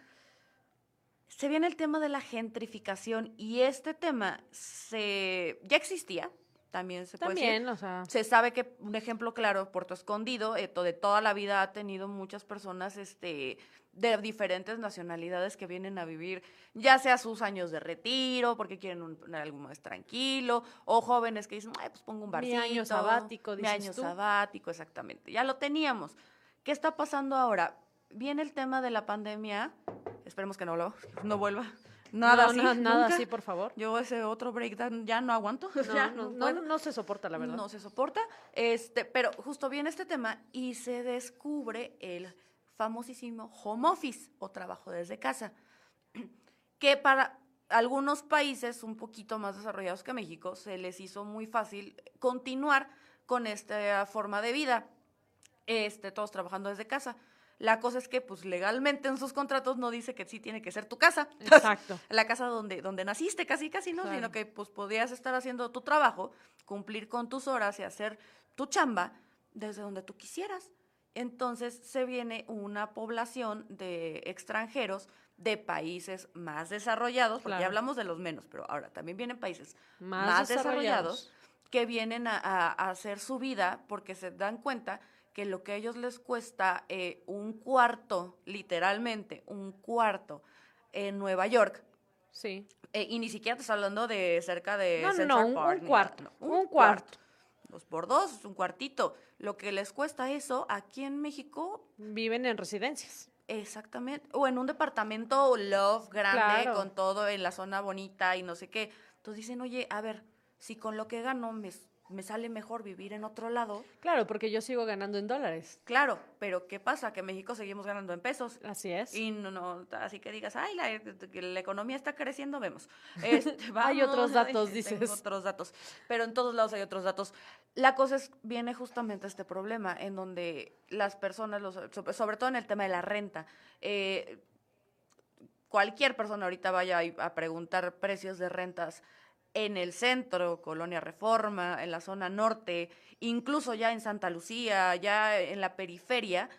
Se viene el tema de la gentrificación y este tema se ya existía, también se puede decir. También, o sea, Se sabe que un ejemplo claro, Puerto Escondido, eh, to- de toda la vida ha tenido muchas personas este, de diferentes nacionalidades que vienen a vivir, ya sea sus años de retiro, porque quieren un, algo más tranquilo, o jóvenes que dicen, Ay, pues pongo un Mi barcito. año sabático, Mi dices año tú. sabático, exactamente. Ya lo teníamos. ¿Qué está pasando ahora? Viene el tema de la pandemia, esperemos que no, lo, no vuelva. Nada no, así, no, nada así, por favor. Yo ese otro breakdown ya no aguanto. No, ya no, no, puedo. no se soporta, la verdad. No se soporta. Este, pero justo viene este tema y se descubre el famosísimo home office o trabajo desde casa, que para algunos países un poquito más desarrollados que México se les hizo muy fácil continuar con esta forma de vida, este, todos trabajando desde casa. La cosa es que, pues, legalmente en sus contratos no dice que sí tiene que ser tu casa. Exacto. la casa donde, donde naciste, casi, casi, ¿no? Claro. Sino que pues podías estar haciendo tu trabajo, cumplir con tus horas y hacer tu chamba desde donde tú quisieras. Entonces se viene una población de extranjeros de países más desarrollados, porque Claro. ya hablamos de los menos, pero ahora también vienen países Más más, desarrollados. desarrollados que vienen a, hacer su vida porque se dan cuenta que lo que a ellos les cuesta eh, un cuarto, literalmente, un cuarto en Nueva York, Sí. eh, y ni siquiera te estoy hablando de cerca de No, no, no, Central un, Park un ni cuarto. nada, no, un cuarto. Por dos, es un cuartito. Lo que les cuesta eso aquí en México, Viven en residencias. exactamente, o en un departamento love grande, Claro. con todo en la zona bonita y no sé qué. Entonces dicen, oye, a ver, si con lo que gano me, me sale mejor vivir en otro lado, Claro, porque yo sigo ganando en dólares. claro, pero ¿qué pasa? Que en México seguimos ganando en pesos. Así es. Y no, no, así que digas, ay, la, economía está creciendo, vemos. Este, Hay otros vamos, datos, dices. tengo otros datos. Pero en todos lados hay otros datos. La cosa es, viene justamente este problema en donde las personas, los, sobre, todo en el tema de la renta, eh, cualquier persona ahorita vaya a preguntar precios de rentas en el centro, Colonia Reforma, en la zona norte, incluso ya en Santa Lucía, ya en la periferia,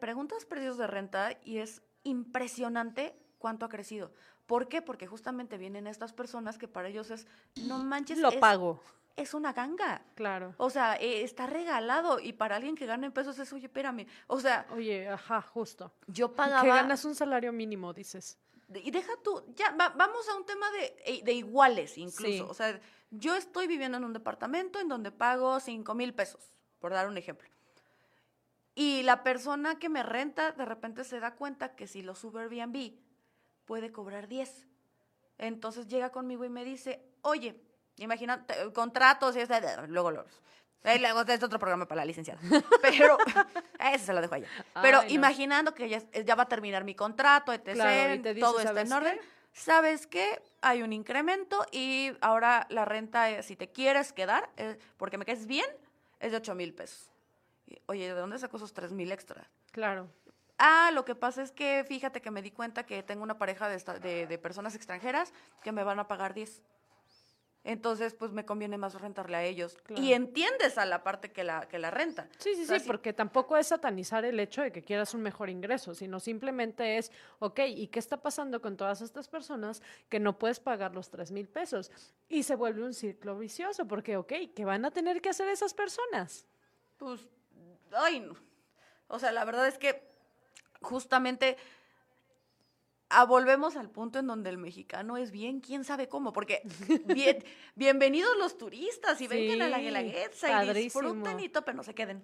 preguntas precios de renta y es impresionante cuánto ha crecido. ¿Por qué? Porque justamente vienen estas personas que para ellos es, no manches, Lo es, pago. es una ganga. Claro. O sea, eh, está regalado y para alguien que gana en pesos es, oye, espérame. O sea, Oye, ajá, justo. yo Que pagaba... ganas un salario mínimo, dices. Y deja tú, ya, va- vamos a un tema de, eh, de iguales incluso. Sí. O sea, yo estoy viviendo en un departamento en donde pago 5 mil pesos, por dar un ejemplo. Y la persona que me renta de repente se da cuenta que si lo sube Airbnb puede cobrar 10. Entonces llega conmigo y me dice, oye, imagina, contratos y es de- luego lo... Luego es otro programa para la licenciada. Pero, ese se lo dejo allá. Pero Ay, no. imaginando que ya, es- ya va a terminar mi contrato, etc., Claro, dice, todo está ¿sabes en qué? orden. ¿Sabes qué? Hay un incremento y ahora la renta, eh, si te quieres quedar, eh, porque me quedes bien, es de 8 mil pesos. Y, Oye, ¿de dónde saco esos 3 mil extra? Claro. Ah, lo que pasa es que fíjate que me di cuenta que tengo una pareja de, esta- de, de personas extranjeras que me van a pagar 10. Entonces, pues me conviene más rentarle a ellos. Claro. Y entiendes a la parte que la, que la renta. Sí, sí, O sea, sí, porque tampoco es satanizar el hecho de que quieras un mejor ingreso, sino simplemente es, ok, ¿y qué está pasando con todas estas personas que no puedes pagar los tres mil pesos? Y se vuelve un ciclo vicioso, porque, ok, ¿qué van a tener que hacer esas personas? Pues, ay, no. O sea, la verdad es que justamente ah, volvemos al punto en donde el mexicano es bien, quién sabe cómo, porque bien, bienvenidos los turistas y vengan a la Guelaguetza y disfruten y todo, pero no se queden.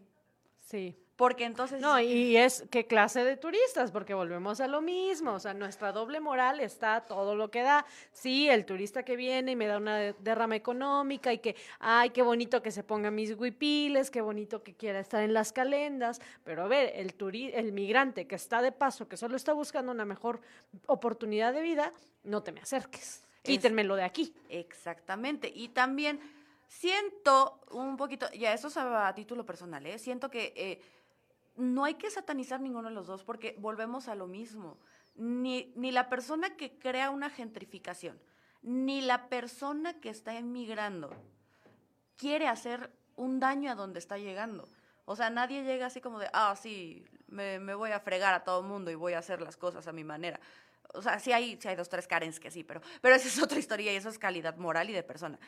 Sí. Porque entonces... No, y es qué clase de turistas, porque volvemos a lo mismo, o sea, nuestra doble moral está todo lo que da. Sí, el turista que viene y me da una de- derrama económica y que, ay, qué bonito que se ponga mis huipiles, qué bonito que quiera estar en las calendas, pero a ver, el turi el migrante que está de paso, que solo está buscando una mejor oportunidad de vida, no te me acerques. Quítenmelo de aquí. Exactamente. Y también siento un poquito, ya eso es a, a título personal, ¿eh? siento que eh, no hay que satanizar ninguno de los dos porque volvemos a lo mismo. Ni, ni la persona que crea una gentrificación, ni la persona que está emigrando quiere hacer un daño a donde está llegando. O sea, nadie llega así como de, ah, sí, me, me voy a fregar a todo el mundo y voy a hacer las cosas a mi manera. O sea, sí hay, sí hay dos, tres Karens que sí, pero, pero esa es otra historia y eso es calidad moral y de persona.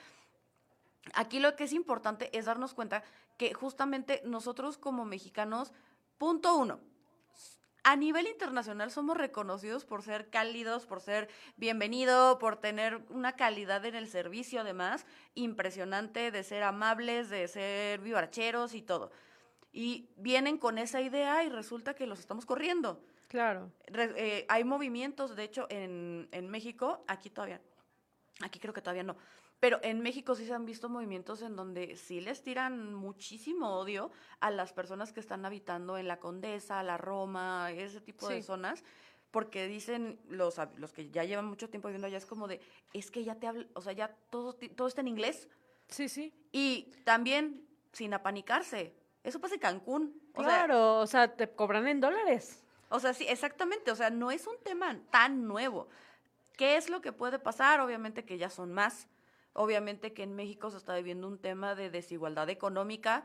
Aquí lo que es importante es darnos cuenta que justamente nosotros como mexicanos, punto uno, a nivel internacional somos reconocidos por ser cálidos, por ser bienvenido, por tener una calidad en el servicio además impresionante, de ser amables, de ser vivarcheros y todo. Y vienen con esa idea y resulta que los estamos corriendo. Claro. Re- eh, hay movimientos, de hecho, en, en México, aquí todavía, aquí creo que todavía no, pero en México sí se han visto movimientos en donde sí les tiran muchísimo odio a las personas que están habitando en la Condesa, la Roma, ese tipo de zonas, porque dicen los, los que ya llevan mucho tiempo viviendo allá, es como de, es que ya te hablo, o sea, ya todo, todo está en inglés, Sí, sí. y también sin apanicarse. Eso pasa en Cancún. O sea, Claro, o sea, te cobran en dólares. o sea, sí, exactamente. O sea, no es un tema tan nuevo. ¿Qué es lo que puede pasar? Obviamente que ya son más. Obviamente que en México se está viviendo un tema de desigualdad económica,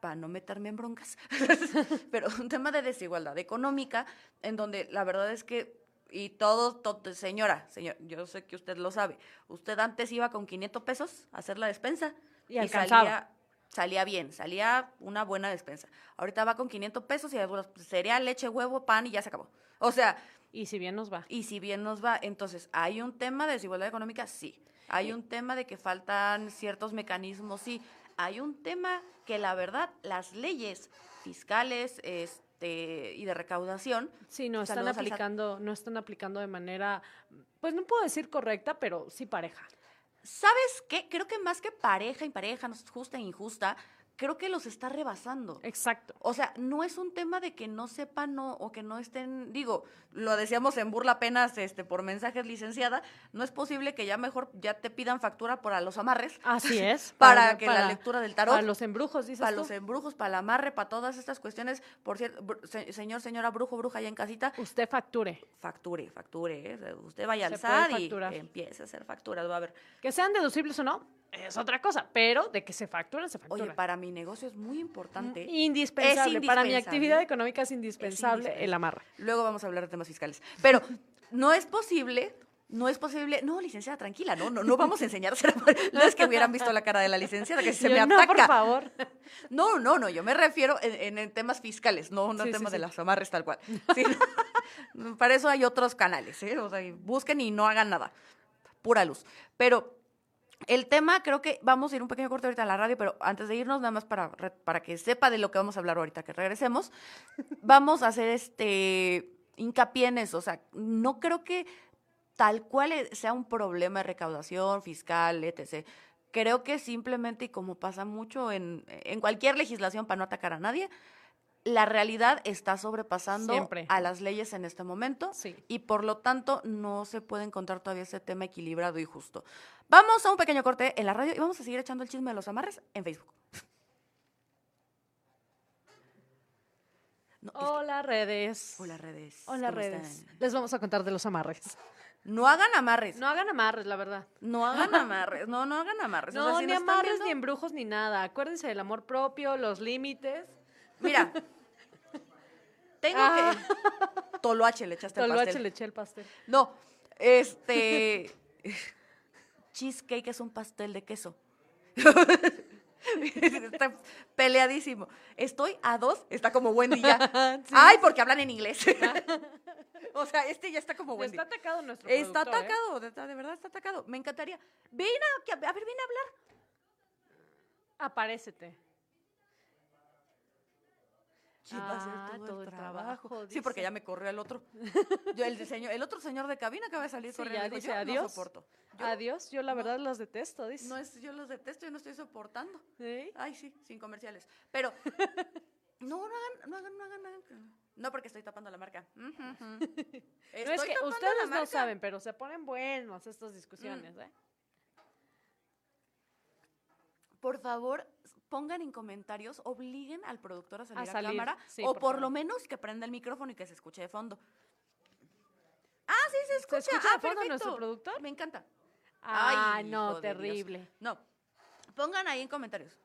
para no meterme en broncas, pero un tema de desigualdad económica, en donde la verdad es que, y todo, todo- señora, señor, yo sé que usted lo sabe, usted antes iba con 500 pesos a hacer la despensa Y salía, salía bien, salía una buena despensa. Ahorita va con 500 pesos y algunos cereal, leche, huevo, pan y ya se acabó. O sea, Y si bien nos va. y si bien nos va, entonces, ¿hay un tema de desigualdad económica? Sí. ¿Hay un tema de que faltan ciertos mecanismos? Sí. Hay un tema que la verdad, las leyes fiscales este, y de recaudación, Sí, no están aplicando, no están aplicando de manera, pues no puedo decir correcta, pero sí pareja. ¿sabes qué? Creo que más que pareja, impareja, no es justa e injusta, creo que los está rebasando. Exacto. O sea, no es un tema de que no sepan o, o que no estén, digo, lo decíamos en burla apenas este, por mensajes licenciada, no es posible que ya mejor ya te pidan factura para los amarres, Así es. para, que la lectura del tarot, Para los embrujos, dices para tú. los embrujos, para el amarre, para todas estas cuestiones. Por cierto, se- señor, señora brujo, bruja allá en casita, Usted facture. facture, facture. ¿eh? Usted vaya al SAT y empiece a hacer facturas, va a ver. Que sean deducibles o no, es otra cosa, pero de que se factura, se factura. Oye, para mi negocio es muy importante. indispensable. Es Para mi indispensable. actividad económica es indispensable, indispensable. el amarre. Luego vamos a hablar de temas fiscales. Pero no es posible, no es posible. No, licenciada, tranquila, no, no, no vamos a enseñar. No es que hubieran visto la cara de la licenciada, que se Yo, me no, ataca. por favor. No, no, no, yo me refiero en, en- temas fiscales, no, no Sí, temas de sí. las amarres tal cual. Para eso hay otros canales, ¿eh? O sea, busquen y no hagan nada. Pura luz. Pero el tema, creo que vamos a ir un pequeño corte ahorita a la radio, pero antes de irnos, nada más para, para que sepa de lo que vamos a hablar ahorita que regresemos, vamos a hacer este hincapié en eso. O sea, no creo que tal cual e- sea un problema de recaudación fiscal, etc. Creo que simplemente, y como pasa mucho en, en cualquier legislación para no atacar a nadie, la realidad está sobrepasando Siempre. a las leyes en este momento Sí. y por lo tanto no se puede encontrar todavía ese tema equilibrado y justo. Vamos a un pequeño corte en la radio y vamos a seguir echando el chisme de los amarres en Facebook. No, es que- Hola, redes. Hola redes. Hola, ¿cómo redes. están? Les vamos a contar de los amarres. No hagan amarres. No hagan amarres, la verdad. No hagan amarres. No, no hagan amarres. O No, sea, si ni amarres, viendo- ni embrujos, ni nada. Acuérdense del amor propio, los límites. Mira. Tengo Ah. que. Toloache le echaste Toloache pastel. le eché el pastel. No, este. Cheesecake es un pastel de queso. está peleadísimo. Estoy a dos, está como Wendy ya. Sí. Ay, porque hablan en inglés. o sea, este ya está como Wendy. Está atacado nuestro Está ¿eh? atacado, de, verdad está atacado. Me encantaría. Ven a, a ver, ven a hablar. Aparécete. ¿Quién va a hacer Ah, todo, todo el trabajo? trabajo, Sí, porque ya me corrió el otro. Yo, el, señor, el otro señor de cabina acaba de salir Sí, corriendo. ya dijo, dice yo no adiós. soporto. Yo Adiós, yo la verdad los detesto, dice. No es, yo los detesto, yo no estoy soportando. ¿Sí? Ay, sí, sin comerciales. Pero, no, no hagan, no hagan, no hagan, no hagan. No, porque estoy tapando la marca. No es que ustedes no saben, pero se ponen buenos estas discusiones, Mm. ¿eh? Por favor, pongan en comentarios, obliguen al productor a salir a, salir, cámara sí, o por lo menos que prenda el micrófono y que se escuche de fondo. Ah, sí, se escucha. escucha Ah, de fondo nuestro productor? Me encanta. Ay, hijo no, Dios. terrible. No, pongan ahí en comentarios.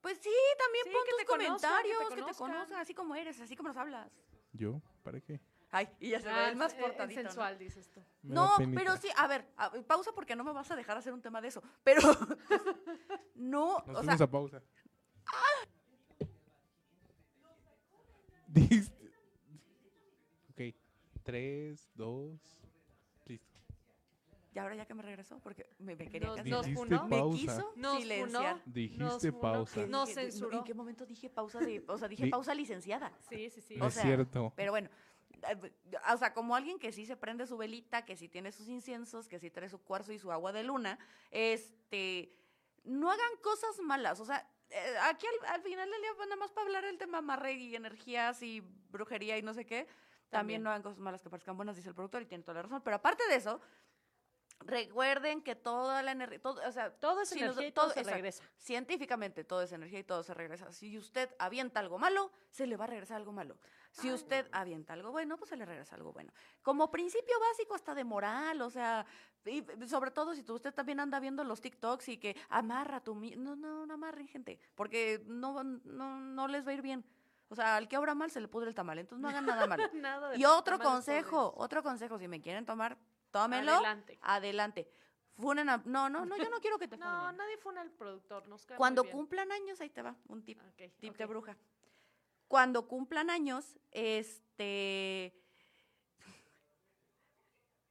Pues sí, también Sí, pon que tus te conozcan, que te comentarios, que te conozcan. conozcan, así como eres, así como nos hablas. ¿Yo? ¿Para qué? Ay, y ya se ve Ah, el más portadito. ¿no? sensual, dices tú. No, pero sí, a ver, a- pausa porque no me vas a dejar hacer un tema de eso. Pero no, Nos o sea, a pausa. Dijiste- Ok. Tres, dos. Listo. y ahora ya que me regresó, porque me, me quería Nos- casar. nos funó. Me pausa. quiso Nos silenciar. funó. Dijiste Nos pausa. ¿Qué Nos dije? censuró. ¿En qué momento dije pausa de, o sea, dije Di- pausa licenciada? Sí, sí, sí. No O es cierto. Pero bueno, o sea, como alguien que sí se prende su velita, que sí tiene sus inciensos, que sí trae su cuarzo y su agua de luna, este, no hagan cosas malas. O sea, eh, aquí al, al final del día, pues, nada más para hablar del tema amarre y energías y brujería y no sé qué, también, También. no hagan cosas malas que parezcan buenas, dice el productor, y tiene toda la razón. Pero aparte de eso, recuerden que toda la energía, todo, o sea, Todo es si nos- energía y todo se exacto. regresa. Científicamente todo es energía y todo se regresa. Si usted avienta algo malo, se le va a regresar algo malo. Si usted avienta algo bueno, pues se le regresa algo bueno. Como principio básico hasta de moral, o sea, y sobre todo si tú- usted también anda viendo los TikToks y que amarra tu... No, no, no amarren gente, porque no, no, no les va a ir bien. O sea, al que obra mal se le pudre el tamal, entonces no hagan nada malo. Nada y otro consejo, otro consejo, si me quieren tomar, tómenlo. Adelante. Adelante. Funen a- No, no, no, yo no quiero que te No, funen. nadie fue al productor, nos cae muy Cuando bien. cumplan años, ahí te va, un tip, tip de bruja. Cuando cumplan años, este...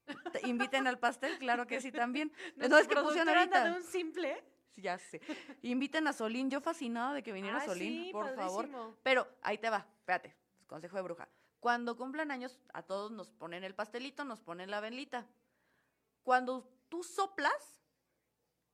te inviten al pastel, claro que sí también. no es que pusieron ahorita. de un simple. Ya sé. Inviten a Solín, yo fascinada de que viniera Ay, Solín, sí, por favor. Pero ahí te va, espérate, consejo de bruja. Cuando cumplan años, a todos nos ponen el pastelito, nos ponen la velita. Cuando tú soplas,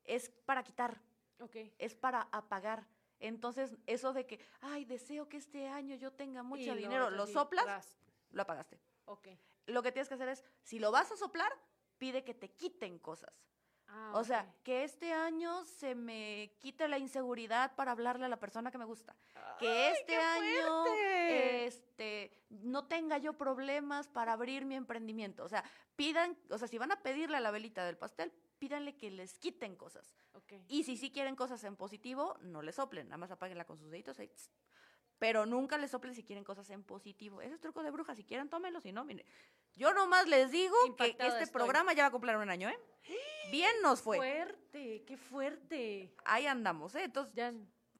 es para quitar, Ok. es para apagar. Entonces, eso de que, ay, deseo que este año yo tenga mucho Y dinero, lo soplas, tras. lo apagaste. Ok. Lo que tienes que hacer es, si lo vas a soplar, pide que te quiten cosas. Ah, O sea, que este año se me quite la inseguridad para hablarle a la persona que me gusta. Que este año fuerte! este no tenga yo problemas para abrir mi emprendimiento. O sea, pidan, o sea, si van a pedirle a la velita del pastel, pídanle que les quiten cosas. Ok. Y si sí quieren cosas en positivo, no les soplen, nada más apáguenla con sus deditos ahí. Pero nunca les soplen si quieren cosas en positivo. Ese es truco de bruja. Si quieren, tómenlo. Si no, mire. Yo nomás les digo que este estoy. programa ya va a cumplir un año, ¿eh? Bien nos fue. Fuerte, qué fuerte. Ahí andamos, ¿eh? Entonces, Ya,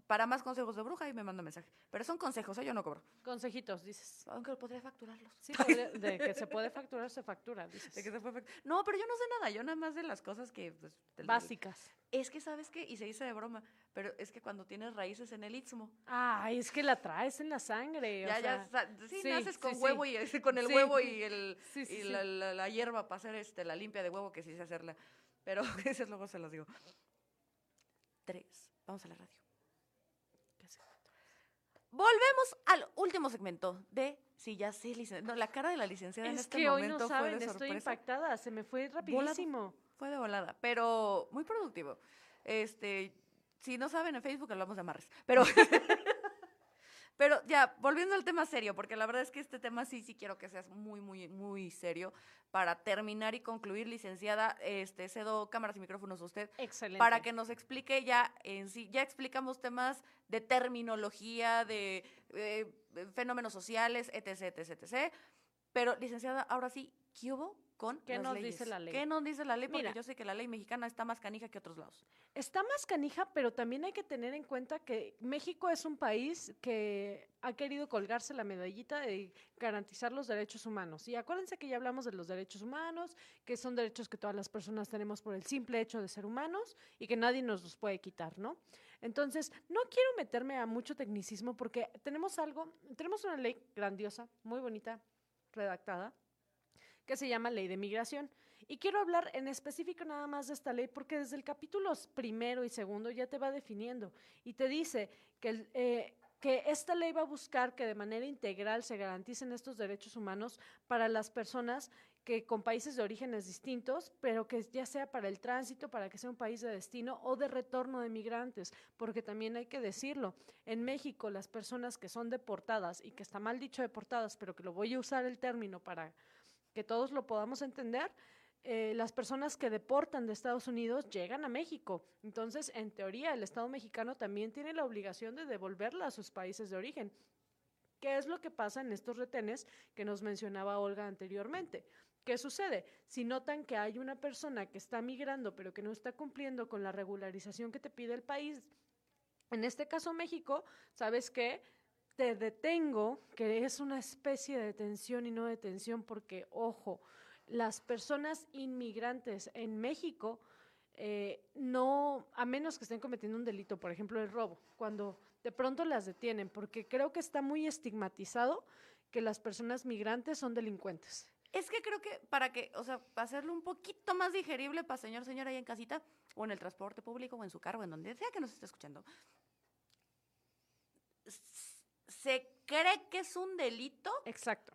para más consejos de bruja, ahí me manda mensaje. Pero son consejos, ¿eh? Yo no cobro. consejitos, dices. Aunque podría facturarlos. Sí, podría- de que se puede facturar, se factura, dices. De que se fact- No, pero yo no sé nada. Yo nada más de las cosas que... Pues, Básicas. Es que, ¿sabes qué? Y se dice de broma, pero es que cuando tienes raíces en el istmo, Ay, es que la traes en la sangre. o ya, ya, sea, sí, sí, naces con sí, huevo y con el huevo y el y sí. La, la- la hierba para hacer este la limpia de huevo que sí sé hacerla, pero eso luego se los digo. Tres. Vamos a la radio. Volvemos al último segmento de si ya sé licen- no, la cara de la licenciada en Es este que hoy momento no saben, fue de estoy sorpresa. impactada, se me fue Volado. rapidísimo. Fue de volada, pero muy productivo. Este, si no saben, en Facebook hablamos de amarres. Pero, pero ya, volviendo al tema serio, porque la verdad es que este tema sí, sí quiero que seas muy, muy, muy serio. Para terminar y concluir, licenciada, este, cedo cámaras y micrófonos a usted. Excelente. Para que nos explique ya en sí, ya explicamos temas de terminología, de eh, fenómenos sociales, etc, etc, etc. Pero, licenciada, ahora sí, ¿qué hubo con ¿Qué las nos leyes? dice la ley? ¿Qué nos dice la ley? Porque Mira. yo sé que la ley mexicana está más canija que otros lados. Está más canija, pero también hay que tener en cuenta que México es un país que ha querido colgarse la medallita de garantizar los derechos humanos. Y acuérdense que ya hablamos de los derechos humanos, que son derechos que todas las personas tenemos por el simple hecho de ser humanos y que nadie nos los puede quitar, ¿no? Entonces, no quiero meterme a mucho tecnicismo porque tenemos algo, tenemos una ley grandiosa, muy bonita, redactada, que se llama Ley de Migración. Y quiero hablar en específico nada más de esta ley porque desde el capítulo primero y segundo ya te va definiendo y te dice que, eh, que esta ley va a buscar que de manera integral se garanticen estos derechos humanos para las personas que con países de orígenes distintos, pero que ya sea para el tránsito, para que sea un país de destino o de retorno de migrantes, porque también hay que decirlo, en México las personas que son deportadas y que está mal dicho deportadas, pero que lo voy a usar el término para que todos lo podamos entender, eh, las personas que deportan de Estados Unidos llegan a México. Entonces, en teoría, el Estado mexicano también tiene la obligación de devolverla a sus países de origen. ¿Qué es lo que pasa en estos retenes que nos mencionaba Olga anteriormente? ¿Qué sucede? Si notan que hay una persona que está migrando pero que no está cumpliendo con la regularización que te pide el país, en este caso México, ¿sabes qué? Te detengo, que es una especie de detención y no detención porque, ojo, las personas inmigrantes en México eh, no, a menos que estén cometiendo un delito, por ejemplo el robo, cuando de pronto las detienen, porque creo que está muy estigmatizado que las personas migrantes son delincuentes. Es que creo que para que, o sea, para hacerlo un poquito más digerible para señor, señora ahí en casita, o en el transporte público, o en su carro, en donde sea que nos esté escuchando, se cree que es un delito Exacto.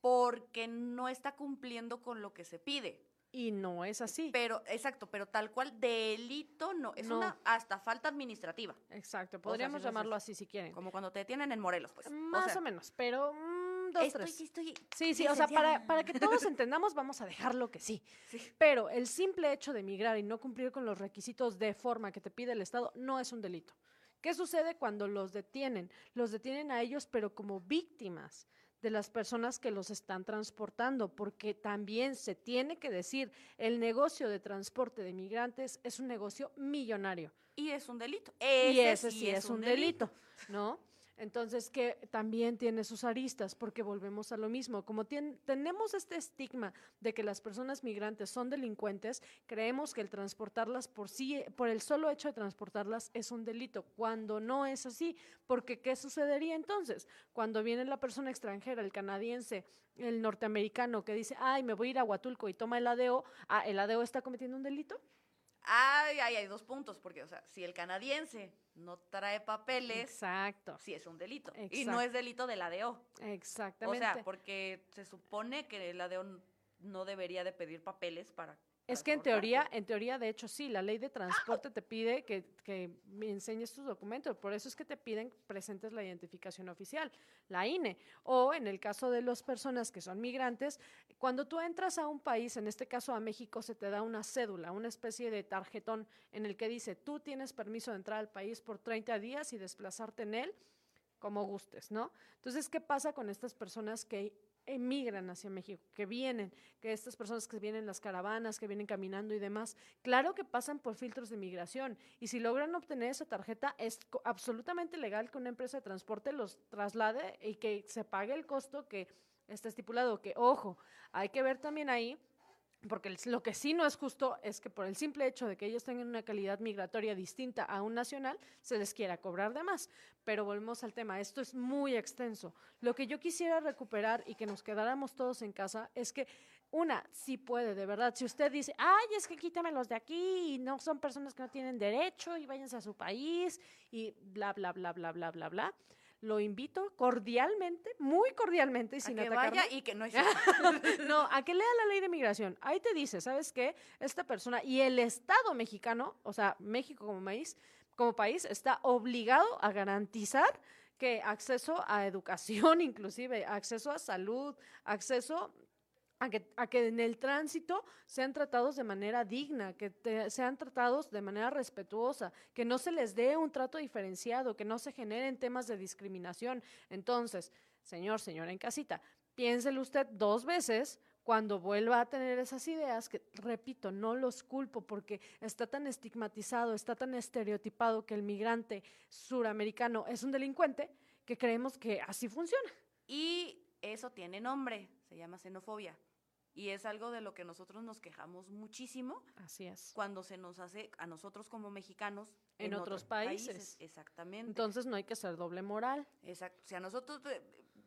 porque no está cumpliendo con lo que se pide. Y no es así. Pero, exacto, pero tal cual, delito no, es No. una hasta falta administrativa, Exacto. Podríamos llamarlo así si quieren. como cuando te detienen en Morelos, pues. Más sea, o menos, pero mm, dos, estoy, tres. estoy Sí, sí, o sea, para, para que todos entendamos, vamos a dejarlo que sí. Sí. Pero el simple hecho de emigrar y no cumplir con los requisitos de forma que te pide el Estado no es un delito. ¿Qué sucede cuando los detienen? Los detienen a ellos, pero como víctimas de las personas que los están transportando, porque también se tiene que decir, el negocio de transporte de migrantes es un negocio millonario Y es un delito. y ese sí es un delito, ¿no? Entonces, que también tiene sus aristas, porque volvemos a lo mismo. Como tenemos este estigma de que las personas migrantes son delincuentes, creemos que el transportarlas por sí, por el solo hecho de transportarlas es un delito, cuando no es así. Porque, ¿qué sucedería entonces? Cuando viene la persona extranjera, el canadiense, el norteamericano, que dice, ay, me voy a ir a Huatulco y toma el ADO, ah, ¿el ADO está cometiendo un delito? Ay, ay, hay dos puntos, porque, o sea, si el canadiense no trae papeles, Exacto. sí es un delito. Y Exacto. no es delito del ADO. O Exactamente. sea, porque se supone que el ADO n- no debería de pedir papeles para... Es que en teoría, en teoría, de hecho, sí, la ley de transporte te pide que, que enseñes tus documentos. Por eso es que te piden presentes la identificación oficial, la INE. O en el caso de las personas que son migrantes, cuando tú entras a un país, en este caso a México, se te da una cédula, una especie de tarjetón en el que dice, tú tienes permiso de entrar al país por 30 días y desplazarte en él como gustes, ¿no? Entonces, ¿qué pasa con estas personas que emigran hacia México, que vienen, que estas personas que vienen en las caravanas, que vienen caminando y demás, claro que pasan por filtros de migración y si logran obtener esa tarjeta es absolutamente legal que una empresa de transporte los traslade y que se pague el costo que está estipulado, que ojo, hay que ver también ahí porque lo que sí no es justo es que por el simple hecho de que ellos tengan una calidad migratoria distinta a un nacional, se les quiera cobrar de más. Pero volvemos al tema, esto es muy extenso. Lo que yo quisiera recuperar y que nos quedáramos todos en casa es que, una, sí puede, de verdad, si usted dice, ay, es que quítamelos de aquí y no son personas que no tienen derecho y váyanse a su país y bla, bla, bla, bla, bla, bla, bla. Lo invito cordialmente, muy cordialmente y A sin que atacarme. vaya y que no. No, a que lea la ley de migración. Ahí te dice, ¿sabes qué? Esta persona y el Estado mexicano, o sea, México como país, como país está obligado a garantizar que acceso a educación, inclusive acceso a salud, acceso a que, en el tránsito sean tratados de manera digna, que sean tratados de manera respetuosa, que no se les dé un trato diferenciado, que no se generen temas de discriminación. Entonces, señor, señora en casita, piénselo usted dos veces cuando vuelva a tener esas ideas, que repito, no los culpo porque está tan estigmatizado, está tan estereotipado que el migrante suramericano es un delincuente, que creemos que así funciona. Y eso tiene nombre, se llama xenofobia. Y es algo de lo que nosotros nos quejamos muchísimo Así es. cuando se nos hace a nosotros como mexicanos En otros países. Exactamente. Entonces no hay que ser doble moral. Exacto. O sea, nosotros, eh,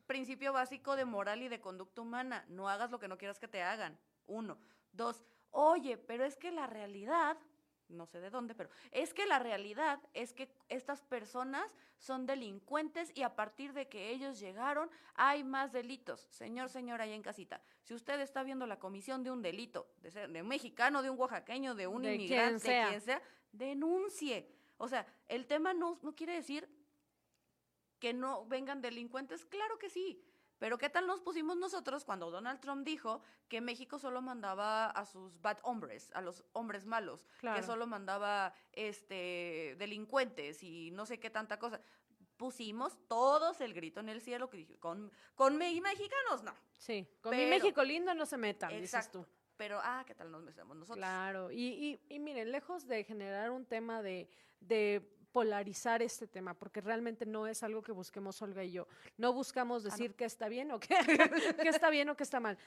principio básico de moral y de conducta humana, no hagas lo que no quieras que te hagan. Uno. Dos, oye, pero es que la realidad, no sé de dónde, pero es que la realidad es que estas personas son delincuentes y a partir de que ellos llegaron hay más delitos. Señor, señora, ahí en casita, si usted está viendo la comisión de un delito, de, ser, de un mexicano, de un oaxaqueño, de un De inmigrante, quien sea. quien sea, denuncie. O sea, el tema no, no quiere decir que no vengan delincuentes, claro que sí. Pero ¿qué tal nos pusimos nosotros cuando Donald Trump dijo que México solo mandaba a sus bad hombres, a los hombres malos, Claro. que solo mandaba este delincuentes y no sé qué tanta cosa? Pusimos todos el grito en el cielo que dije, con con me- mexicanos no. Sí, con mi México lindo no se metan, dices Exacto. tú. Pero ah, ¿qué tal nos metemos nosotros? Claro, y, y, y miren, lejos de generar un tema de, de polarizar este tema, porque realmente no es algo que busquemos Olga y yo. No buscamos decir que está bien o que, que está bien o que está mal.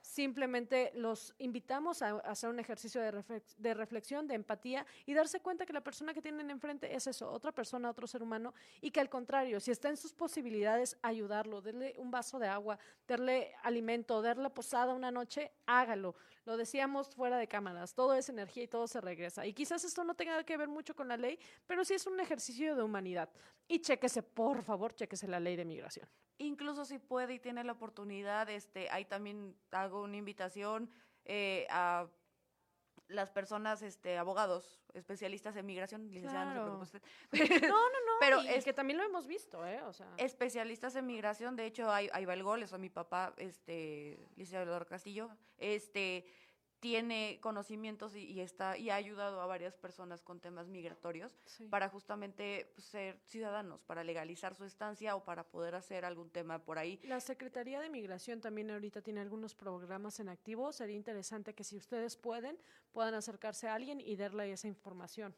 Simplemente los invitamos a, a hacer un ejercicio de, reflex- de reflexión, de empatía y darse cuenta que la persona que tienen enfrente es eso, otra persona, otro ser humano, y que al contrario, si está en sus posibilidades, ayudarlo, darle un vaso de agua, darle alimento, darle posada una noche, hágalo. Lo decíamos fuera de cámaras, todo es energía y todo se regresa. Y quizás esto no tenga que ver mucho con la ley, pero sí es un ejercicio de humanidad. Y chéquese, por favor, chéquese la ley de migración. Incluso si puede y tiene la oportunidad, este, ahí también hago una invitación eh, a las personas, este, abogados, especialistas en migración, licenciada, no se Claro. preocupe usted. No, no, no. Pero y es- que también lo hemos visto, ¿eh? O sea, especialistas en migración, de hecho, ahí, ahí va el gol, eso mi papá, este, licenciado Castillo, este, tiene conocimientos y, y está, y ha ayudado a varias personas con temas migratorios Sí. para justamente pues, ser ciudadanos, para legalizar su estancia o para poder hacer algún tema por ahí. La Secretaría de Migración también ahorita tiene algunos programas en activo. Sería interesante que si ustedes pueden, puedan acercarse a alguien y darle esa información.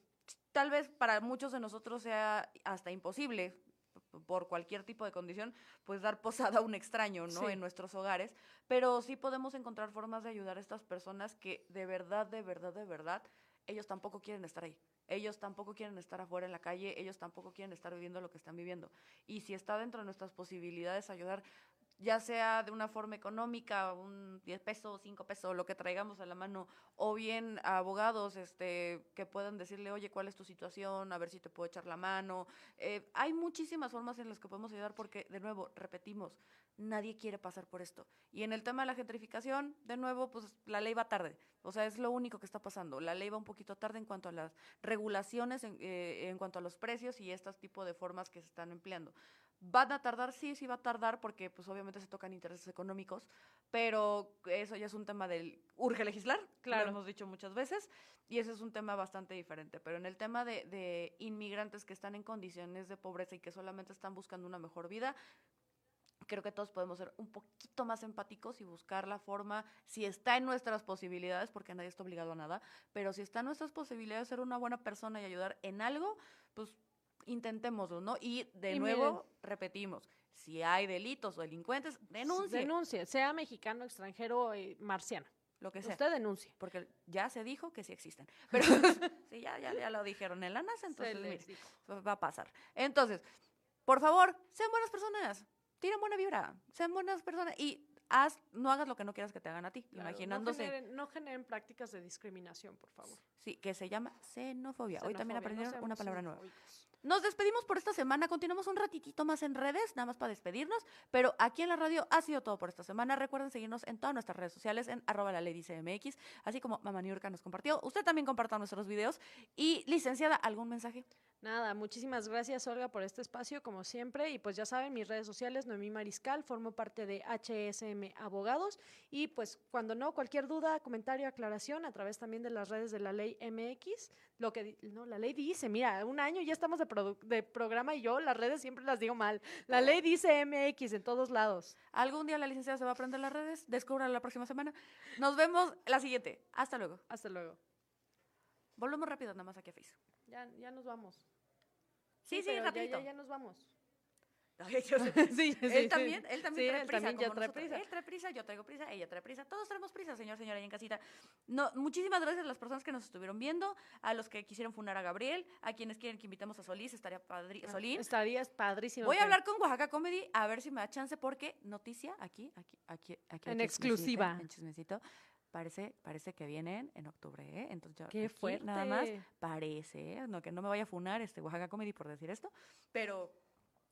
tal vez para muchos de nosotros sea hasta imposible por cualquier tipo de condición, pues dar posada a un extraño, ¿no? Sí. En nuestros hogares, pero sí podemos encontrar formas de ayudar a estas personas que de verdad, de verdad, de verdad, ellos tampoco quieren estar ahí. Ellos tampoco quieren estar afuera en la calle, ellos tampoco quieren estar viviendo lo que están viviendo. Y si está dentro de nuestras posibilidades ayudar, ya sea de una forma económica, un 10 pesos, 5 pesos, lo que traigamos a la mano, o bien abogados este, que puedan decirle, oye, ¿cuál es tu situación? A ver si te puedo echar la mano. Eh, hay muchísimas formas en las que podemos ayudar porque, de nuevo, repetimos, nadie quiere pasar por esto. Y en el tema de la gentrificación, de nuevo, pues la ley va tarde. O sea, es lo único que está pasando. La ley va un poquito tarde en cuanto a las regulaciones, en, eh, en cuanto a los precios y estos tipos de formas que se están empleando. ¿Van a tardar? Sí, sí va a tardar porque pues obviamente se tocan intereses económicos, pero eso ya es un tema del urge legislar, Claro. lo hemos dicho muchas veces, y ese es un tema bastante diferente. Pero en el tema de, de inmigrantes que están en condiciones de pobreza y que solamente están buscando una mejor vida, creo que todos podemos ser un poquito más empáticos y buscar la forma, si está en nuestras posibilidades, porque nadie está obligado a nada, pero si está en nuestras posibilidades ser una buena persona y ayudar en algo, pues intentémoslo, ¿no? Y de Y nuevo, repetimos, si hay delitos o delincuentes, denuncie, Denuncie, sea mexicano, extranjero, eh, marciano. lo que sea. Usted denuncie. Porque ya se dijo que sí existen. Pero sí, ya, ya, ya lo dijeron en la NASA, entonces mire, va a pasar. Entonces, por favor, sean buenas personas. Tiren buena vibra. Sean buenas personas. Y haz, no hagas lo que no quieras que te hagan a ti. Claro, imaginándose. No generen, no generen prácticas de discriminación, por favor. Sí, que se llama xenofobia. Hoy también no aprendieron una palabra nueva. Nos despedimos por esta semana. Continuamos un ratitito más en redes, nada más para despedirnos. Pero aquí en la radio ha sido todo por esta semana. Recuerden seguirnos en todas nuestras redes sociales, en arroba la ley CMX, así como Mamá Niurka nos compartió. Usted también comparta nuestros videos. Y, licenciada, ¿algún mensaje? Nada, muchísimas gracias Olga por este espacio, como siempre. Y pues ya saben, mis redes sociales, Noemí Mariscal, formo parte de HSM Abogados. Y pues cuando no, cualquier duda, comentario, aclaración, a través también de las redes de la ley MX. Lo que no, la ley dice, mira, un año ya estamos de, de programa y yo las redes siempre las digo mal. La ley dice MX en todos lados. Algún día la licenciada se va a aprender las redes, descúbralo la próxima semana. Nos vemos la siguiente. Hasta luego. Hasta luego. Volvemos rápido nada más aquí a Face. Ya, ya nos vamos. Sí, sí, ya- rapidito. Ya, ya nos vamos. Ay, yo. Sí, él también, él también Sí, trae él prisa. también como trae prisa. Él trae prisa, yo traigo prisa, ella trae prisa. Todos traemos prisa, señor, señora, ahí en casita. No, muchísimas gracias a las personas que nos estuvieron viendo, a los que quisieron funar a Gabriel, a quienes quieren que invitemos a Solís, estaría padri Ah, Solín. Estarías padrísimo. Voy a hablar con Oaxaca Comedy a ver si me da chance porque noticia aquí, aquí, aquí, aquí. En aquí, exclusiva. En chismecito. Parece, parece que vienen en octubre, ¿eh? Entonces ya Qué aquí fuerte. Nada más parece, ¿eh? No, que no me vaya a funar este Oaxaca Comedy por decir esto, pero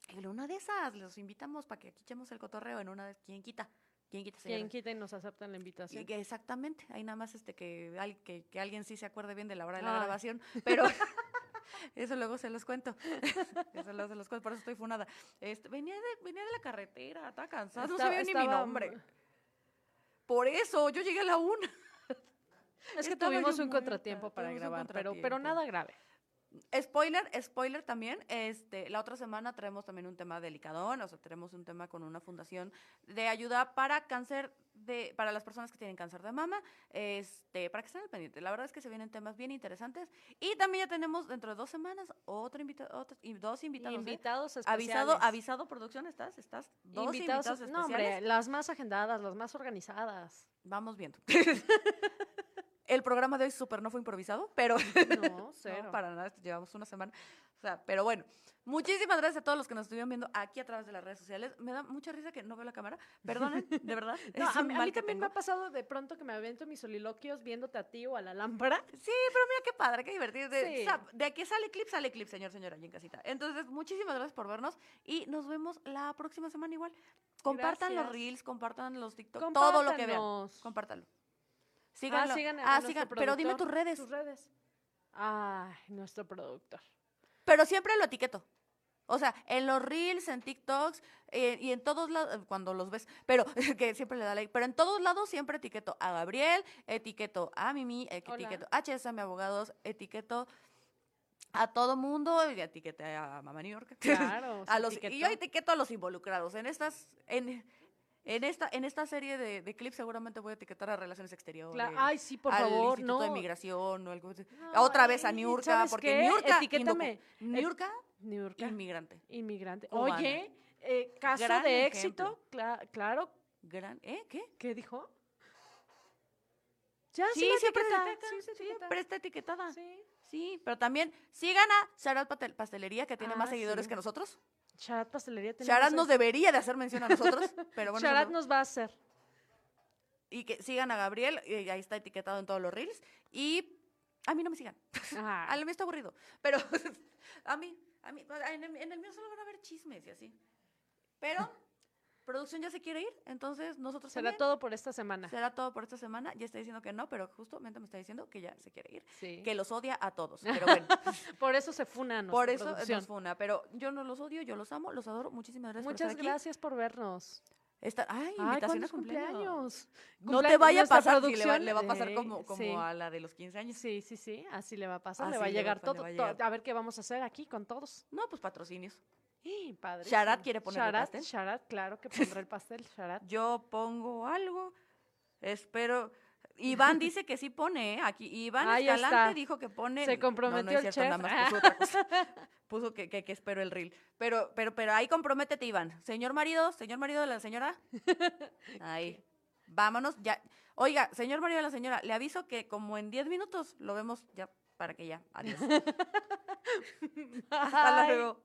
en una de esas los invitamos para que aquí echemos el cotorreo en una de quién quita, quién quita? Quien quita y nos aceptan la invitación. que exactamente, hay nada más este que, al- que, que alguien sí se acuerde bien de la hora de la Ay. grabación, pero eso luego se los cuento. eso luego se los cuento, por eso estoy funada. Este, venía, de, venía de la carretera, estaba cansada, no sabía ni mi nombre. Por eso, yo llegué a la una. Es que Estaba tuvimos un contratiempo para grabar, pero, pero nada grave. Spoiler, spoiler también. Este, la otra semana traemos también un tema delicadón, o sea, tenemos un tema con una fundación de ayuda para cáncer de, para las personas que tienen cáncer de mama, este, para que estén al pendiente. La verdad es que se vienen temas bien interesantes y también ya tenemos dentro de dos semanas otro invitado, y dos invitados. ¿eh? Invitados especiales. Avisado, avisado producción, estás, estás, dos invitados, invitados, no, hombre, especiales. las más agendadas, las más organizadas. Vamos viendo. El programa de hoy súper no fue improvisado, pero No, cero. No, para nada, llevamos una semana. O sea, pero bueno, muchísimas gracias a todos los que nos estuvieron viendo aquí a través de las redes sociales. Me da mucha risa que no veo la cámara. Perdonen, de verdad. No, a mí, a también me ha pasado de pronto que me avento mis soliloquios viéndote a ti o a la lámpara. Sí, pero mira qué padre, qué divertido. De, Sí. o sea, de aquí sale clip, sale clip, señor, señora, allí en casita. Entonces, muchísimas gracias por vernos y nos vemos la próxima semana igual. Compartan los reels, compartan los TikTok, todo lo que vean. Compártanlo. Síganlo. Ah, sigan a Ah, nuestro sigan, pero dime tus redes. Tus redes. Ay, nuestro productor. Pero siempre lo etiqueto. O sea, en los reels, en TikToks eh, y en todos lados, cuando los ves, pero que siempre le da like, pero en todos lados siempre etiqueto a Gabriel, etiqueto a Mimi, eh, Hola. etiqueto a HSM Abogados, etiqueto a todo mundo y etiqueté a Mamá New York. Claro. a los, y yo etiqueto a los involucrados. En estas, en, en esta, en esta serie de, de clips seguramente voy a etiquetar a Relaciones Exteriores. Ay, sí, por al favor, Instituto no. de Migración o algo así. No, Otra vez a Niurka, ¿sabes porque? Niurka, Etiquétame. Niurka, Niurka, inmigrante. inmigrante. Cubana. Oye, eh, caso Gran de ejemplo. éxito, cla- claro. Gran, ¿Eh? ¿Qué? ¿Qué dijo? Ya, sí, Sí, la siempre etiqueta, se etiqueta, sí, sí, pero está etiquetada. Sí. Sí, pero también sigan a Sharat Patel- Pastelería, que tiene Ah, más seguidores sí. que nosotros. Charat Pastelería. Sharat nos debería de hacer mención a nosotros, pero bueno. Charat no- nos va a hacer. Y que sigan a Gabriel, y ahí está etiquetado en todos los reels. Y a mí no me sigan. Ah, A mí está aburrido. Pero a mí, a mí, en el, en el mío solo van a ver chismes y así. Pero producción ya se quiere ir, entonces nosotros será también. todo por esta semana. Será todo por esta semana. Ya está diciendo que no, pero justamente me está diciendo que ya se quiere ir. Sí. Que los odia a todos. Pero bueno, Por eso se funa nuestra por eso producción. nos funa. Pero yo no los odio, yo los amo, los adoro. Muchísimas gracias por Muchas estar aquí. gración por vernos. Esta- ay, invitación ¿cuándo a cumpleaños. cumpleaños? No te vaya a pasar, si le, va, producción, le va a pasar como, como sí. a la de los 15 años. Sí, sí, sí, así le va a pasar. le va a va- llegar le todo, va. A ver qué vamos a hacer aquí con todos. No, pues patrocinios. ¡Eh, padre! Sharat quiere poner el pastel. Sharat, claro que pondrá el pastel, Sharat. Yo pongo algo. Espero. Iván dice que sí pone, ¿eh? Aquí. Iván Ahí Escalante está. dijo que pone. Se no, comprometió no es el cierto, chef. nada más puso otra cosa. Puso que, que, que espero el reel. Pero, pero, pero ahí comprométete, Iván. Señor marido, señor marido de la señora. Ahí. Vámonos, ya. Oiga, señor marido de la señora, le aviso que como en 10 minutos lo vemos ya para que ya. Adiós. Hasta luego.